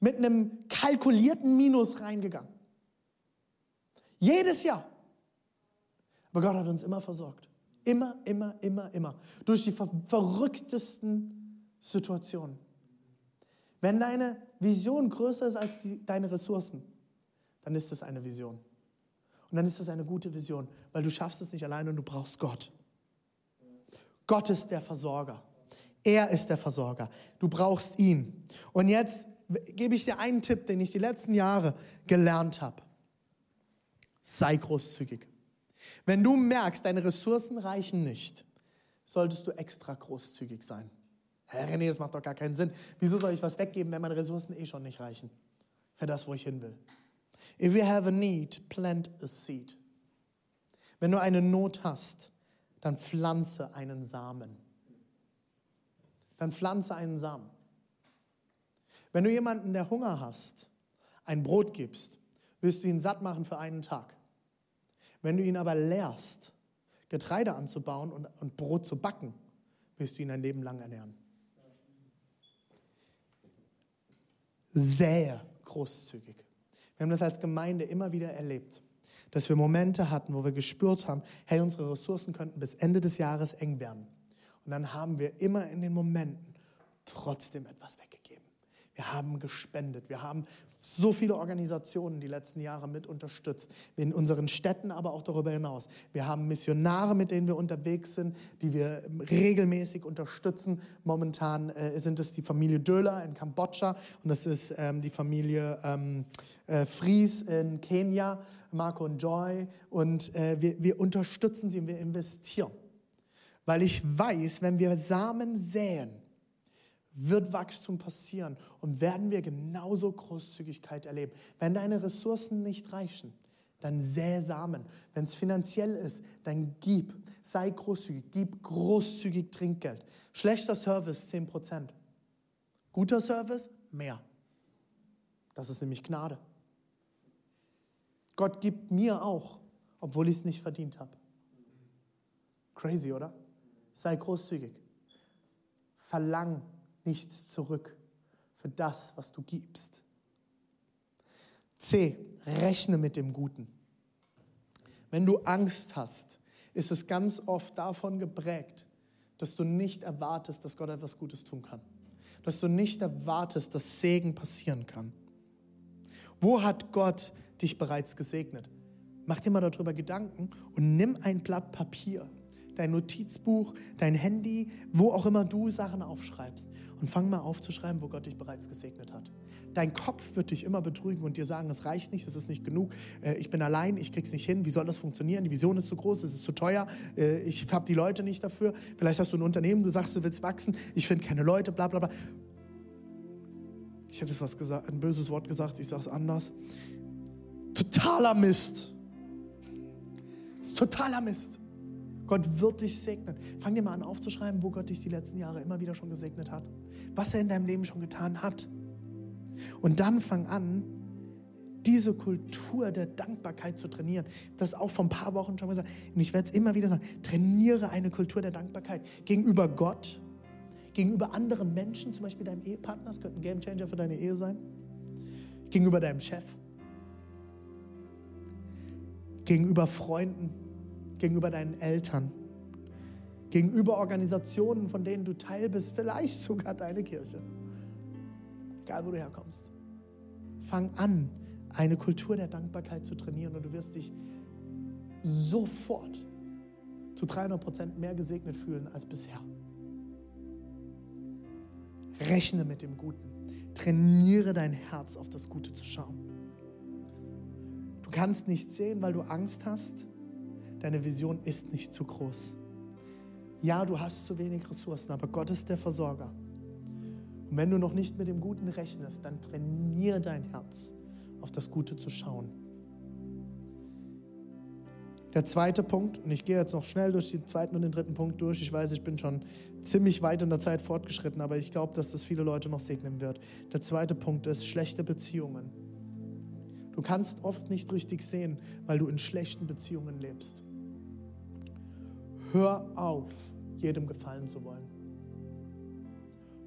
mit einem kalkulierten Minus reingegangen. Jedes Jahr. Aber Gott hat uns immer versorgt. Immer, immer, immer, immer. Durch die ver verrücktesten Situationen. Wenn deine Vision größer ist als die, deine Ressourcen, dann ist das eine Vision. Und dann ist das eine gute Vision, weil du schaffst es nicht alleine und du brauchst Gott. Gott ist der Versorger. Er ist der Versorger. Du brauchst ihn. Und jetzt gebe ich dir einen Tipp, den ich die letzten Jahre gelernt habe. Sei großzügig. Wenn du merkst, deine Ressourcen reichen nicht, solltest du extra großzügig sein. Herr René, das macht doch gar keinen Sinn. Wieso soll ich was weggeben, wenn meine Ressourcen eh schon nicht reichen? Für das, wo ich hin will. If you have a need, plant a seed. Wenn du eine Not hast, dann pflanze einen Samen. Dann pflanze einen Samen. Wenn du jemanden, der Hunger hast, ein Brot gibst, wirst du ihn satt machen für einen Tag. Wenn du ihn aber lehrst, Getreide anzubauen und, und Brot zu backen, wirst du ihn ein Leben lang ernähren. Sehr großzügig. Wir haben das als Gemeinde immer wieder erlebt, dass wir Momente hatten, wo wir gespürt haben, hey, unsere Ressourcen könnten bis Ende des Jahres eng werden. Und dann haben wir immer in den Momenten trotzdem etwas weggegeben. Wir haben gespendet, wir haben so viele Organisationen die letzten Jahre mit unterstützt, in unseren Städten, aber auch darüber hinaus. Wir haben Missionare, mit denen wir unterwegs sind, die wir regelmäßig unterstützen. Momentan äh, sind es die Familie Döler in Kambodscha und das ist ähm, die Familie ähm, äh, Fries in Kenia, Marco und Joy. Und äh, wir, wir unterstützen sie und wir investieren. Weil ich weiß, wenn wir Samen säen, wird Wachstum passieren und werden wir genauso Großzügigkeit erleben. Wenn deine Ressourcen nicht reichen, dann säe Samen. Wenn es finanziell ist, dann gib. Sei großzügig. Gib großzügig Trinkgeld. Schlechter Service 10%. Guter Service mehr. Das ist nämlich Gnade. Gott gibt mir auch, obwohl ich es nicht verdient habe. Crazy, oder? Sei großzügig. Verlang nichts zurück für das, was du gibst. C. Rechne mit dem Guten. Wenn du Angst hast, ist es ganz oft davon geprägt, dass du nicht erwartest, dass Gott etwas Gutes tun kann. dass du nicht erwartest, dass Segen passieren kann. Wo hat Gott dich bereits gesegnet? Mach dir mal darüber Gedanken und nimm ein Blatt Papier, dein Notizbuch, dein Handy, wo auch immer du Sachen aufschreibst und fang mal aufzuschreiben, wo Gott dich bereits gesegnet hat. Dein Kopf wird dich immer betrügen und dir sagen, es reicht nicht, es ist nicht genug, äh, ich bin allein, ich krieg's nicht hin, wie soll das funktionieren? Die Vision ist zu groß, es ist zu teuer, äh, ich habe die Leute nicht dafür. Vielleicht hast du ein Unternehmen, du sagst, du willst wachsen, ich finde keine Leute, bla bla bla. Ich hätte was gesagt, ein böses Wort gesagt, ich sage es anders. Totaler Mist. Das ist totaler Mist. Gott wird dich segnen. Fang dir mal an aufzuschreiben, wo Gott dich die letzten Jahre immer wieder schon gesegnet hat. Was er in deinem Leben schon getan hat. Und dann fang an, diese Kultur der Dankbarkeit zu trainieren. Das auch vor ein paar Wochen schon gesagt. Und ich werde es immer wieder sagen. Trainiere eine Kultur der Dankbarkeit gegenüber Gott, gegenüber anderen Menschen, zum Beispiel deinem Ehepartner. Das könnte ein Gamechanger für deine Ehe sein. Gegenüber deinem Chef. Gegenüber Freunden. Gegenüber deinen Eltern. Gegenüber Organisationen, von denen du Teil bist. Vielleicht sogar deine Kirche egal wo du herkommst. Fang an, eine Kultur der Dankbarkeit zu trainieren und du wirst dich sofort zu 300 Prozent mehr gesegnet fühlen als bisher. Rechne mit dem Guten. Trainiere dein Herz auf das Gute zu schauen. Du kannst nicht sehen, weil du Angst hast. Deine Vision ist nicht zu groß. Ja, du hast zu wenig Ressourcen, aber Gott ist der Versorger. Und wenn du noch nicht mit dem Guten rechnest, dann trainiere dein Herz, auf das Gute zu schauen. Der zweite Punkt, und ich gehe jetzt noch schnell durch den zweiten und den dritten Punkt durch. Ich weiß, ich bin schon ziemlich weit in der Zeit fortgeschritten, aber ich glaube, dass das viele Leute noch segnen wird. Der zweite Punkt ist schlechte Beziehungen. Du kannst oft nicht richtig sehen, weil du in schlechten Beziehungen lebst. Hör auf, jedem gefallen zu wollen.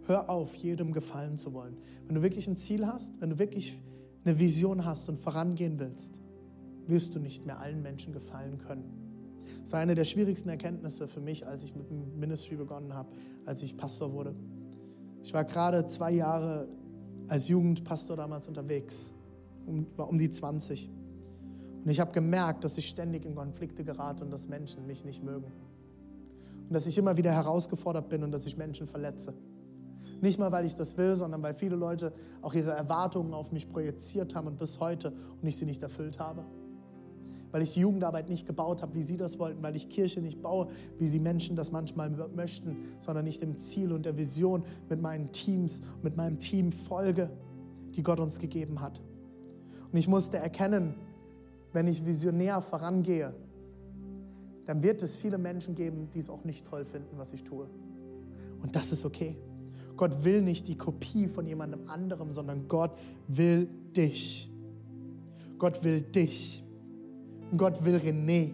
Hör auf, jedem gefallen zu wollen. Wenn du wirklich ein Ziel hast, wenn du wirklich eine Vision hast und vorangehen willst, wirst du nicht mehr allen Menschen gefallen können. Das war eine der schwierigsten Erkenntnisse für mich, als ich mit dem Ministry begonnen habe, als ich Pastor wurde. Ich war gerade zwei Jahre als Jugendpastor damals unterwegs, um, war um die 20. Und ich habe gemerkt, dass ich ständig in Konflikte gerate und dass Menschen mich nicht mögen. Und dass ich immer wieder herausgefordert bin und dass ich Menschen verletze. Nicht mal, weil ich das will, sondern weil viele Leute auch ihre Erwartungen auf mich projiziert haben und bis heute und ich sie nicht erfüllt habe. Weil ich die Jugendarbeit nicht gebaut habe, wie sie das wollten, weil ich Kirche nicht baue, wie sie Menschen das manchmal möchten, sondern nicht dem Ziel und der Vision mit meinen Teams, mit meinem Team folge, die Gott uns gegeben hat. Und ich musste erkennen, wenn ich visionär vorangehe, dann wird es viele Menschen geben, die es auch nicht toll finden, was ich tue. Und das ist okay. Gott will nicht die Kopie von jemandem anderem, sondern Gott will dich. Gott will dich. Und Gott will René.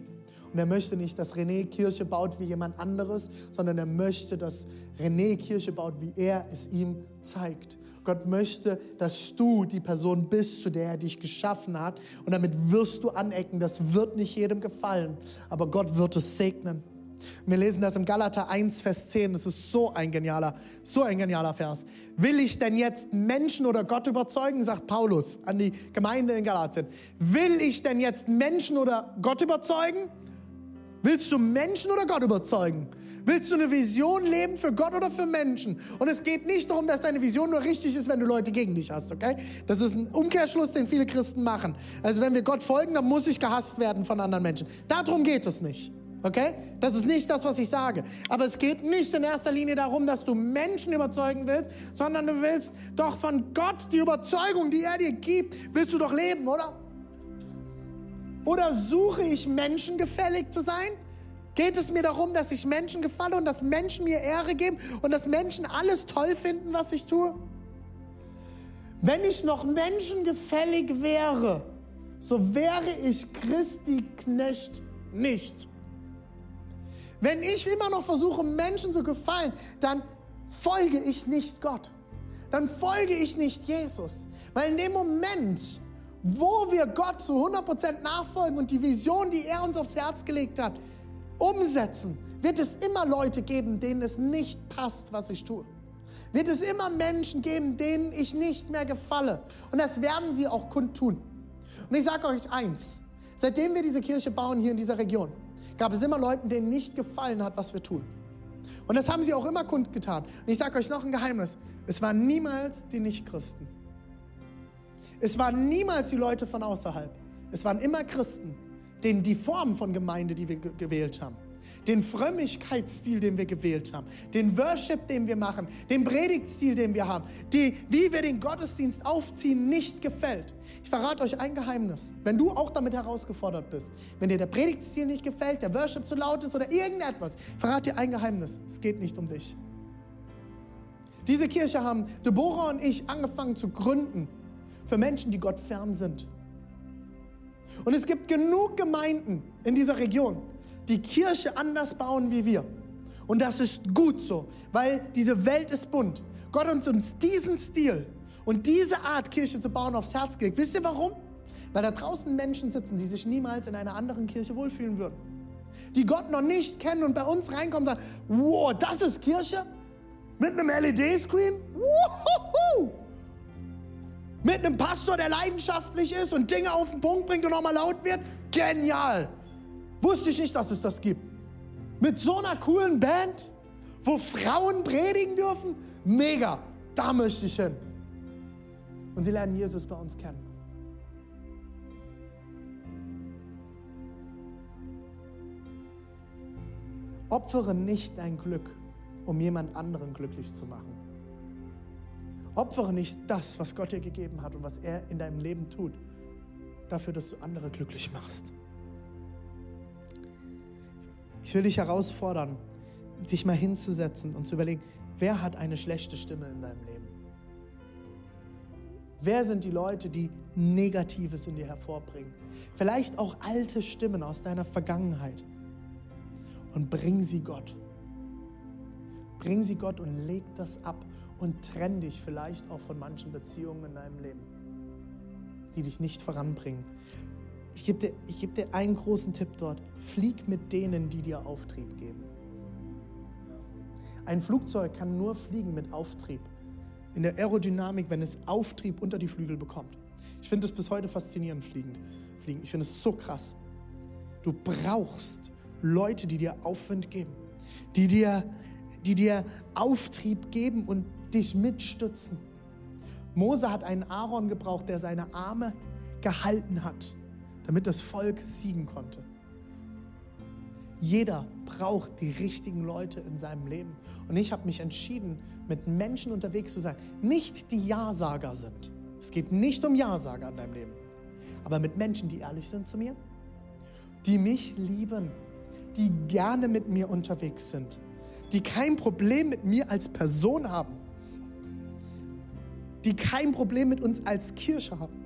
Und er möchte nicht, dass René Kirche baut wie jemand anderes, sondern er möchte, dass René Kirche baut, wie er es ihm zeigt. Gott möchte, dass du die Person bist, zu der er dich geschaffen hat. Und damit wirst du anecken. Das wird nicht jedem gefallen, aber Gott wird es segnen. Wir lesen das im Galater 1, Vers 10. Das ist so ein genialer, so ein genialer Vers. Will ich denn jetzt Menschen oder Gott überzeugen, sagt Paulus an die Gemeinde in Galatien. Will ich denn jetzt Menschen oder Gott überzeugen? Willst du Menschen oder Gott überzeugen? Willst du eine Vision leben für Gott oder für Menschen? Und es geht nicht darum, dass deine Vision nur richtig ist, wenn du Leute gegen dich hast, okay? Das ist ein Umkehrschluss, den viele Christen machen. Also wenn wir Gott folgen, dann muss ich gehasst werden von anderen Menschen. Darum geht es nicht. Okay? Das ist nicht das, was ich sage. Aber es geht nicht in erster Linie darum, dass du Menschen überzeugen willst, sondern du willst doch von Gott die Überzeugung, die er dir gibt, willst du doch leben, oder? Oder suche ich Menschen gefällig zu sein? Geht es mir darum, dass ich Menschen gefalle und dass Menschen mir Ehre geben und dass Menschen alles toll finden, was ich tue? Wenn ich noch menschengefällig wäre, so wäre ich Christi Knecht nicht. Wenn ich immer noch versuche, Menschen zu gefallen, dann folge ich nicht Gott. Dann folge ich nicht Jesus. Weil in dem Moment, wo wir Gott zu 100% nachfolgen und die Vision, die er uns aufs Herz gelegt hat, umsetzen, wird es immer Leute geben, denen es nicht passt, was ich tue. wird es immer Menschen geben, denen ich nicht mehr gefalle. Und das werden sie auch kundtun. Und ich sage euch eins, seitdem wir diese Kirche bauen hier in dieser Region, gab es immer Leute, denen nicht gefallen hat, was wir tun. Und das haben sie auch immer kundgetan. Und ich sage euch noch ein Geheimnis. Es waren niemals die Nichtchristen. Es waren niemals die Leute von außerhalb. Es waren immer Christen, denen die Form von Gemeinde, die wir gewählt haben, den Frömmigkeitsstil, den wir gewählt haben, den Worship, den wir machen, den Predigtstil, den wir haben, die, wie wir den Gottesdienst aufziehen, nicht gefällt. Ich verrate euch ein Geheimnis. Wenn du auch damit herausgefordert bist, wenn dir der Predigtstil nicht gefällt, der Worship zu laut ist oder irgendetwas, verrate dir ein Geheimnis. Es geht nicht um dich. Diese Kirche haben Deborah und ich angefangen zu gründen für Menschen, die Gott fern sind. Und es gibt genug Gemeinden in dieser Region, die Kirche anders bauen wie wir. Und das ist gut so, weil diese Welt ist bunt. Gott hat uns diesen Stil und diese Art Kirche zu bauen aufs Herz gelegt. Wisst ihr warum? Weil da draußen Menschen sitzen, die sich niemals in einer anderen Kirche wohlfühlen würden. Die Gott noch nicht kennen und bei uns reinkommen und sagen, wow, das ist Kirche? Mit einem LED-Screen? Mit einem Pastor, der leidenschaftlich ist und Dinge auf den Punkt bringt und nochmal laut wird? Genial! Wusste ich nicht, dass es das gibt. Mit so einer coolen Band, wo Frauen predigen dürfen? Mega! Da möchte ich hin. Und sie lernen Jesus bei uns kennen. Opfere nicht dein Glück, um jemand anderen glücklich zu machen. Opfere nicht das, was Gott dir gegeben hat und was er in deinem Leben tut, dafür, dass du andere glücklich machst. Ich will dich herausfordern, dich mal hinzusetzen und zu überlegen, wer hat eine schlechte Stimme in deinem Leben? Wer sind die Leute, die Negatives in dir hervorbringen? Vielleicht auch alte Stimmen aus deiner Vergangenheit. Und bring sie Gott. Bring sie Gott und leg das ab und trenn dich vielleicht auch von manchen Beziehungen in deinem Leben, die dich nicht voranbringen. Ich gebe dir, geb dir einen großen Tipp dort. Flieg mit denen, die dir Auftrieb geben. Ein Flugzeug kann nur fliegen mit Auftrieb. In der Aerodynamik, wenn es Auftrieb unter die Flügel bekommt. Ich finde es bis heute faszinierend, fliegend, fliegen. Ich finde es so krass. Du brauchst Leute, die dir Aufwind geben, die dir, die dir Auftrieb geben und dich mitstützen. Mose hat einen Aaron gebraucht, der seine Arme gehalten hat, damit das Volk siegen konnte. Jeder braucht die richtigen Leute in seinem Leben. Und ich habe mich entschieden, mit Menschen unterwegs zu sein. Nicht die Ja-Sager sind. Es geht nicht um Ja-Sager in deinem Leben. Aber mit Menschen, die ehrlich sind zu mir, die mich lieben, die gerne mit mir unterwegs sind, die kein Problem mit mir als Person haben, die kein Problem mit uns als Kirche haben.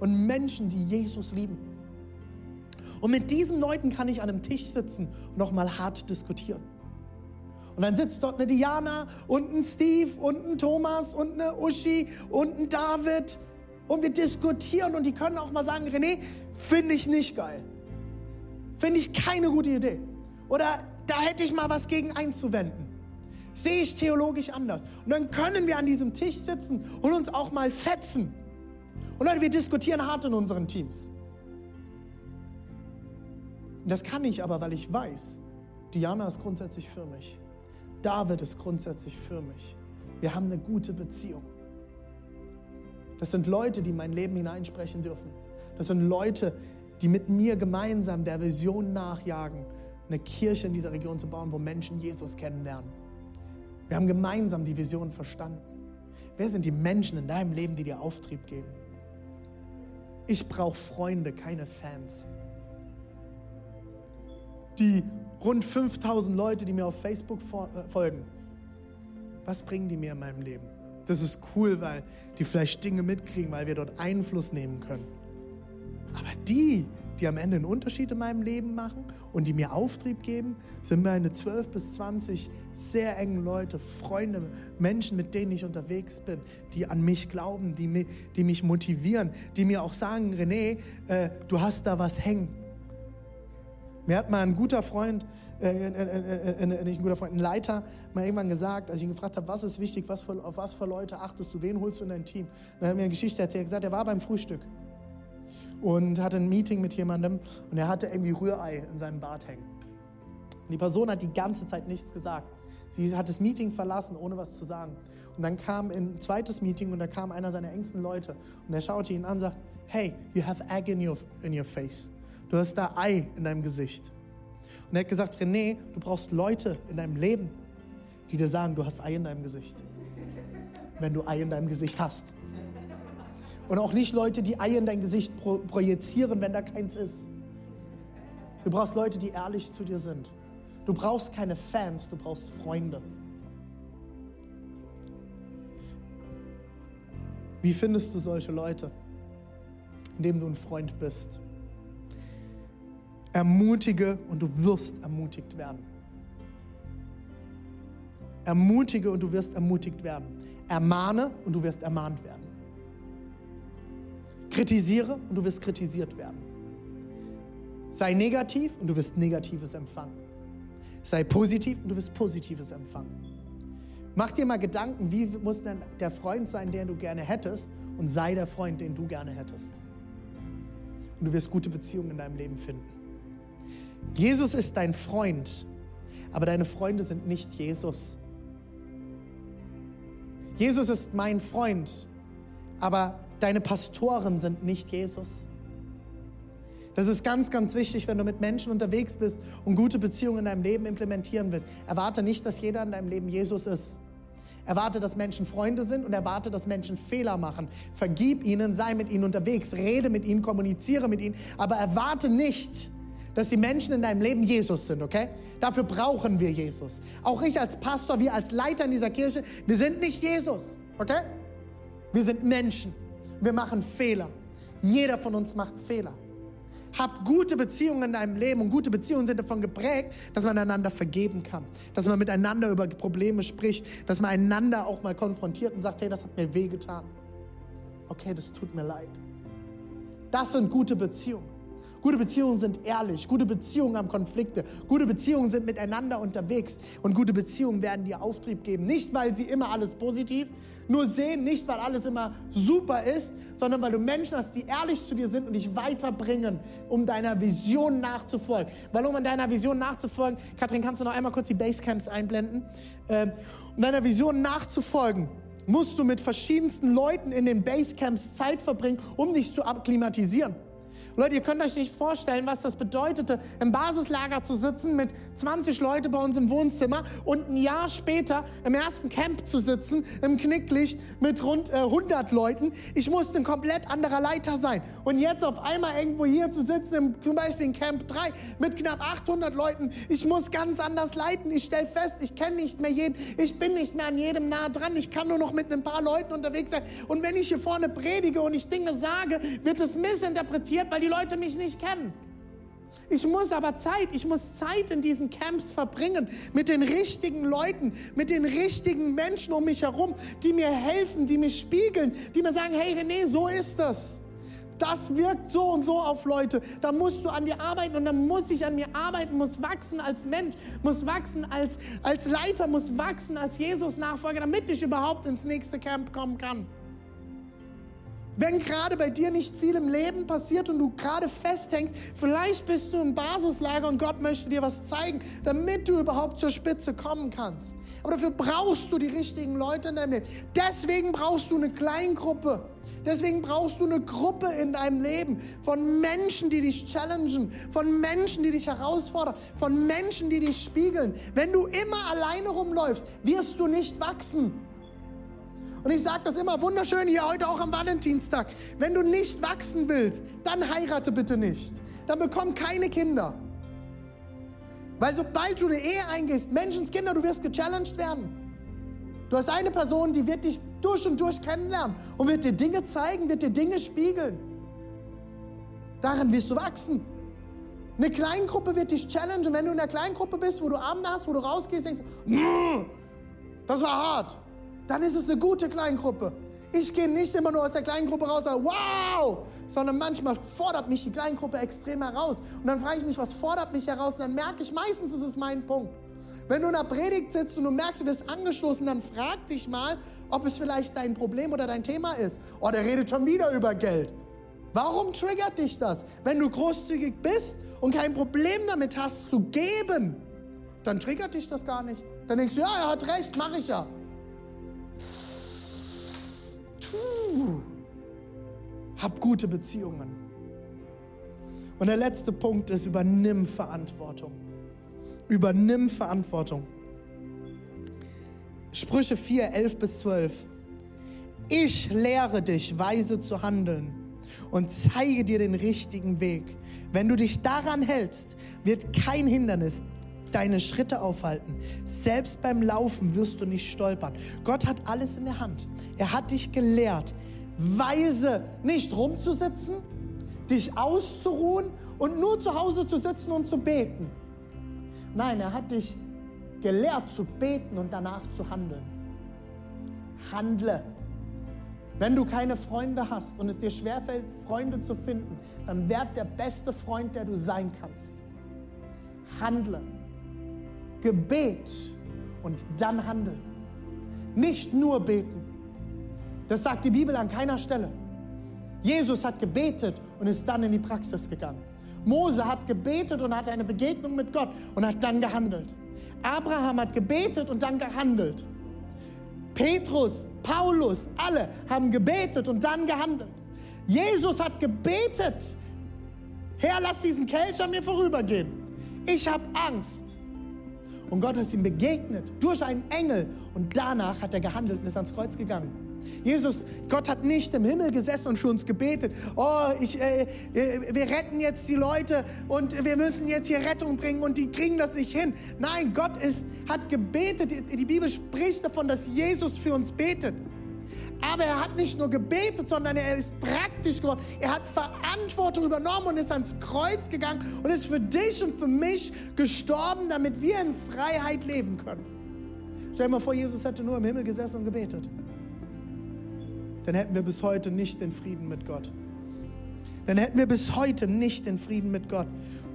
Und Menschen, die Jesus lieben. Und mit diesen Leuten kann ich an einem Tisch sitzen und nochmal hart diskutieren. Und dann sitzt dort eine Diana und ein Steve und ein Thomas und eine Uschi und ein David. Und wir diskutieren und die können auch mal sagen, René, finde ich nicht geil. Finde ich keine gute Idee. Oder da hätte ich mal was gegen einzuwenden sehe ich theologisch anders. Und dann können wir an diesem Tisch sitzen und uns auch mal fetzen. Und Leute, wir diskutieren hart in unseren Teams. Und das kann ich aber, weil ich weiß, Diana ist grundsätzlich für mich. David ist grundsätzlich für mich. Wir haben eine gute Beziehung. Das sind Leute, die mein Leben hineinsprechen dürfen. Das sind Leute, die mit mir gemeinsam der Vision nachjagen, eine Kirche in dieser Region zu bauen, wo Menschen Jesus kennenlernen. Wir haben gemeinsam die Vision verstanden. Wer sind die Menschen in deinem Leben, die dir Auftrieb geben? Ich brauche Freunde, keine Fans. Die rund 5000 Leute, die mir auf Facebook äh, folgen, was bringen die mir in meinem Leben? Das ist cool, weil die vielleicht Dinge mitkriegen, weil wir dort Einfluss nehmen können. Aber die, die am Ende einen Unterschied in meinem Leben machen und die mir Auftrieb geben, sind meine 12 bis 20 sehr engen Leute, Freunde, Menschen, mit denen ich unterwegs bin, die an mich glauben, die, mich, die mich motivieren, die mir auch sagen, René, äh, du hast da was hängen. Mir hat mal ein guter Freund, äh, äh, äh, äh, nicht ein guter Freund, ein Leiter mal irgendwann gesagt, als ich ihn gefragt habe, was ist wichtig, was für, auf was für Leute achtest du, wen holst du in dein Team? dann hat er mir eine Geschichte erzählt, er hat gesagt, er war beim Frühstück und hatte ein Meeting mit jemandem und er hatte irgendwie Rührei in seinem Bart hängen. Und die Person hat die ganze Zeit nichts gesagt. Sie hat das Meeting verlassen, ohne was zu sagen. Und dann kam ein zweites Meeting und da kam einer seiner engsten Leute und er schaute ihn an und sagt, hey, you have egg in your, in your face. Du hast da Ei in deinem Gesicht. Und er hat gesagt, René, du brauchst Leute in deinem Leben, die dir sagen, du hast Ei in deinem Gesicht. Wenn du Ei in deinem Gesicht hast. Und auch nicht Leute, die Ei in dein Gesicht pro projizieren, wenn da keins ist. Du brauchst Leute, die ehrlich zu dir sind. Du brauchst keine Fans, du brauchst Freunde. Wie findest du solche Leute? Indem du ein Freund bist. Ermutige und du wirst ermutigt werden. Ermutige und du wirst ermutigt werden. Ermahne und du wirst ermahnt werden. Kritisiere und du wirst kritisiert werden. Sei negativ und du wirst Negatives empfangen. Sei positiv und du wirst Positives empfangen. Mach dir mal Gedanken, wie muss denn der Freund sein, den du gerne hättest, und sei der Freund, den du gerne hättest. Und du wirst gute Beziehungen in deinem Leben finden. Jesus ist dein Freund, aber deine Freunde sind nicht Jesus. Jesus ist mein Freund, aber deine Pastoren sind nicht Jesus. Das ist ganz, ganz wichtig, wenn du mit Menschen unterwegs bist und gute Beziehungen in deinem Leben implementieren willst. Erwarte nicht, dass jeder in deinem Leben Jesus ist. Erwarte, dass Menschen Freunde sind und erwarte, dass Menschen Fehler machen. Vergib ihnen, sei mit ihnen unterwegs, rede mit ihnen, kommuniziere mit ihnen, aber erwarte nicht, dass die Menschen in deinem Leben Jesus sind, okay? Dafür brauchen wir Jesus. Auch ich als Pastor, wir als Leiter in dieser Kirche, wir sind nicht Jesus, okay? Wir sind Menschen. Wir machen Fehler. Jeder von uns macht Fehler. Hab gute Beziehungen in deinem Leben und gute Beziehungen sind davon geprägt, dass man einander vergeben kann, dass man miteinander über Probleme spricht, dass man einander auch mal konfrontiert und sagt, hey, das hat mir wehgetan. Okay, das tut mir leid. Das sind gute Beziehungen. Gute Beziehungen sind ehrlich, gute Beziehungen haben Konflikte, gute Beziehungen sind miteinander unterwegs und gute Beziehungen werden dir Auftrieb geben. Nicht, weil sie immer alles positiv nur sehen, nicht weil alles immer super ist, sondern weil du Menschen hast, die ehrlich zu dir sind und dich weiterbringen, um deiner Vision nachzufolgen. Weil um an deiner Vision nachzufolgen, Kathrin, kannst du noch einmal kurz die Basecamps einblenden? Ähm, um deiner Vision nachzufolgen, musst du mit verschiedensten Leuten in den Basecamps Zeit verbringen, um dich zu akklimatisieren. Leute, ihr könnt euch nicht vorstellen, was das bedeutete, im Basislager zu sitzen mit 20 Leuten bei uns im Wohnzimmer und ein Jahr später im ersten Camp zu sitzen, im Knicklicht mit rund äh, 100 Leuten. Ich musste ein komplett anderer Leiter sein. Und jetzt auf einmal irgendwo hier zu sitzen, im, zum Beispiel in Camp 3 mit knapp 800 Leuten, ich muss ganz anders leiten. Ich stelle fest, ich kenne nicht mehr jeden, ich bin nicht mehr an jedem nah dran, ich kann nur noch mit ein paar Leuten unterwegs sein. Und wenn ich hier vorne predige und ich Dinge sage, wird es missinterpretiert, weil die die Leute mich nicht kennen. Ich muss aber Zeit, ich muss Zeit in diesen Camps verbringen mit den richtigen Leuten, mit den richtigen Menschen um mich herum, die mir helfen, die mich spiegeln, die mir sagen, hey René, so ist das. Das wirkt so und so auf Leute. Da musst du an dir arbeiten und dann muss ich an mir arbeiten, muss wachsen als Mensch, muss wachsen als, als Leiter, muss wachsen als Jesus-Nachfolger, damit ich überhaupt ins nächste Camp kommen kann. Wenn gerade bei dir nicht viel im Leben passiert und du gerade festhängst, vielleicht bist du im Basislager und Gott möchte dir was zeigen, damit du überhaupt zur Spitze kommen kannst. Aber dafür brauchst du die richtigen Leute in deinem Leben. Deswegen brauchst du eine Kleingruppe. Deswegen brauchst du eine Gruppe in deinem Leben von Menschen, die dich challengen, von Menschen, die dich herausfordern, von Menschen, die dich spiegeln. Wenn du immer alleine rumläufst, wirst du nicht wachsen. Und ich sage das immer wunderschön hier heute auch am Valentinstag. Wenn du nicht wachsen willst, dann heirate bitte nicht. Dann bekomm keine Kinder. Weil sobald du eine Ehe eingehst, Menschenskinder, du wirst gechallenged werden. Du hast eine Person, die wird dich durch und durch kennenlernen und wird dir Dinge zeigen, wird dir Dinge spiegeln. Daran wirst du wachsen. Eine Kleingruppe wird dich challengen. Wenn du in der Kleingruppe bist, wo du Abend hast, wo du rausgehst, denkst, das war hart dann ist es eine gute Kleingruppe. Ich gehe nicht immer nur aus der Kleingruppe raus, und sage, wow, sondern manchmal fordert mich die Kleingruppe extrem heraus. Und dann frage ich mich, was fordert mich heraus? Und dann merke ich, meistens ist es mein Punkt. Wenn du in der Predigt sitzt und du merkst, du wirst angestoßen, dann frag dich mal, ob es vielleicht dein Problem oder dein Thema ist. Oh, der redet schon wieder über Geld. Warum triggert dich das? Wenn du großzügig bist und kein Problem damit hast zu geben, dann triggert dich das gar nicht. Dann denkst du, ja, er hat recht, mache ich ja. Hab gute Beziehungen. Und der letzte Punkt ist, übernimm Verantwortung. Übernimm Verantwortung. Sprüche 4, 11 bis 12. Ich lehre dich, weise zu handeln und zeige dir den richtigen Weg. Wenn du dich daran hältst, wird kein Hindernis deine Schritte aufhalten. Selbst beim Laufen wirst du nicht stolpern. Gott hat alles in der Hand. Er hat dich gelehrt, weise nicht rumzusitzen, dich auszuruhen und nur zu Hause zu sitzen und zu beten. Nein, er hat dich gelehrt zu beten und danach zu handeln. Handle. Wenn du keine Freunde hast und es dir schwerfällt, Freunde zu finden, dann werd der beste Freund, der du sein kannst. Handle. Gebet und dann handeln. Nicht nur beten. Das sagt die Bibel an keiner Stelle. Jesus hat gebetet und ist dann in die Praxis gegangen. Mose hat gebetet und hatte eine Begegnung mit Gott und hat dann gehandelt. Abraham hat gebetet und dann gehandelt. Petrus, Paulus, alle haben gebetet und dann gehandelt. Jesus hat gebetet. Herr, lass diesen Kelch an mir vorübergehen. Ich habe Angst. Und Gott ist ihm begegnet durch einen Engel und danach hat er gehandelt und ist ans Kreuz gegangen. Jesus, Gott hat nicht im Himmel gesessen und für uns gebetet. Oh, ich, äh, äh, wir retten jetzt die Leute und wir müssen jetzt hier Rettung bringen und die kriegen das nicht hin. Nein, Gott ist, hat gebetet. Die, die Bibel spricht davon, dass Jesus für uns betet. Aber er hat nicht nur gebetet, sondern er ist praktisch geworden. Er hat Verantwortung übernommen und ist ans Kreuz gegangen und ist für dich und für mich gestorben, damit wir in Freiheit leben können. Stell dir mal vor, Jesus hätte nur im Himmel gesessen und gebetet dann hätten wir bis heute nicht den Frieden mit Gott. Dann hätten wir bis heute nicht den Frieden mit Gott.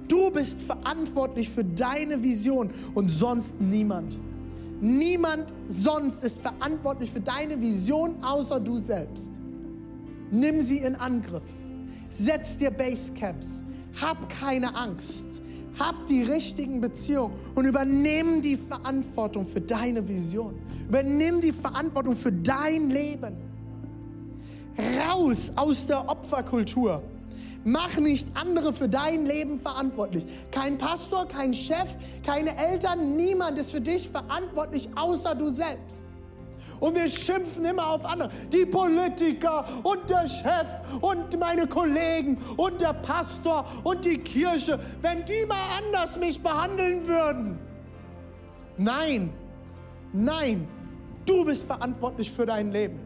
Du bist verantwortlich für deine Vision und sonst niemand. Niemand sonst ist verantwortlich für deine Vision außer du selbst. Nimm sie in Angriff. Setz dir Basecamps. Hab keine Angst. Hab die richtigen Beziehungen und übernimm die Verantwortung für deine Vision. Übernimm die Verantwortung für dein Leben. Raus aus der Opferkultur. Mach nicht andere für dein Leben verantwortlich. Kein Pastor, kein Chef, keine Eltern, niemand ist für dich verantwortlich außer du selbst. Und wir schimpfen immer auf andere. Die Politiker und der Chef und meine Kollegen und der Pastor und die Kirche. Wenn die mal anders mich behandeln würden. Nein, nein, du bist verantwortlich für dein Leben.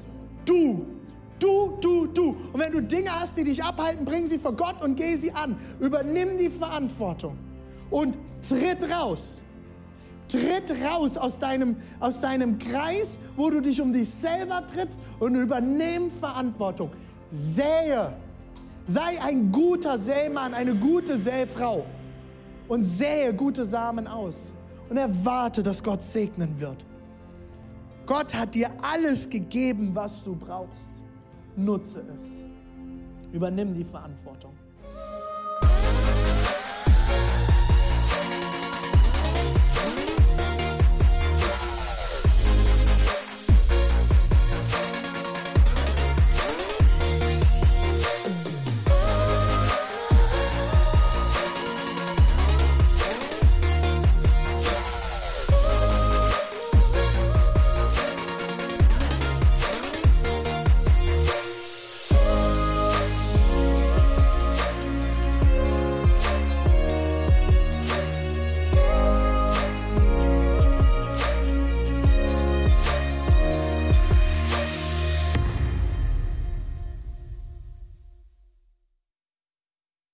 Du Du, du, du. Und wenn du Dinge hast, die dich abhalten, bring sie vor Gott und geh sie an. Übernimm die Verantwortung und tritt raus. Tritt raus aus deinem, aus deinem Kreis, wo du dich um dich selber trittst und übernimm Verantwortung. Sähe. Sei ein guter Sämann, eine gute Säfrau und sähe gute Samen aus und erwarte, dass Gott segnen wird. Gott hat dir alles gegeben, was du brauchst nutze es. Übernimm die Verantwortung.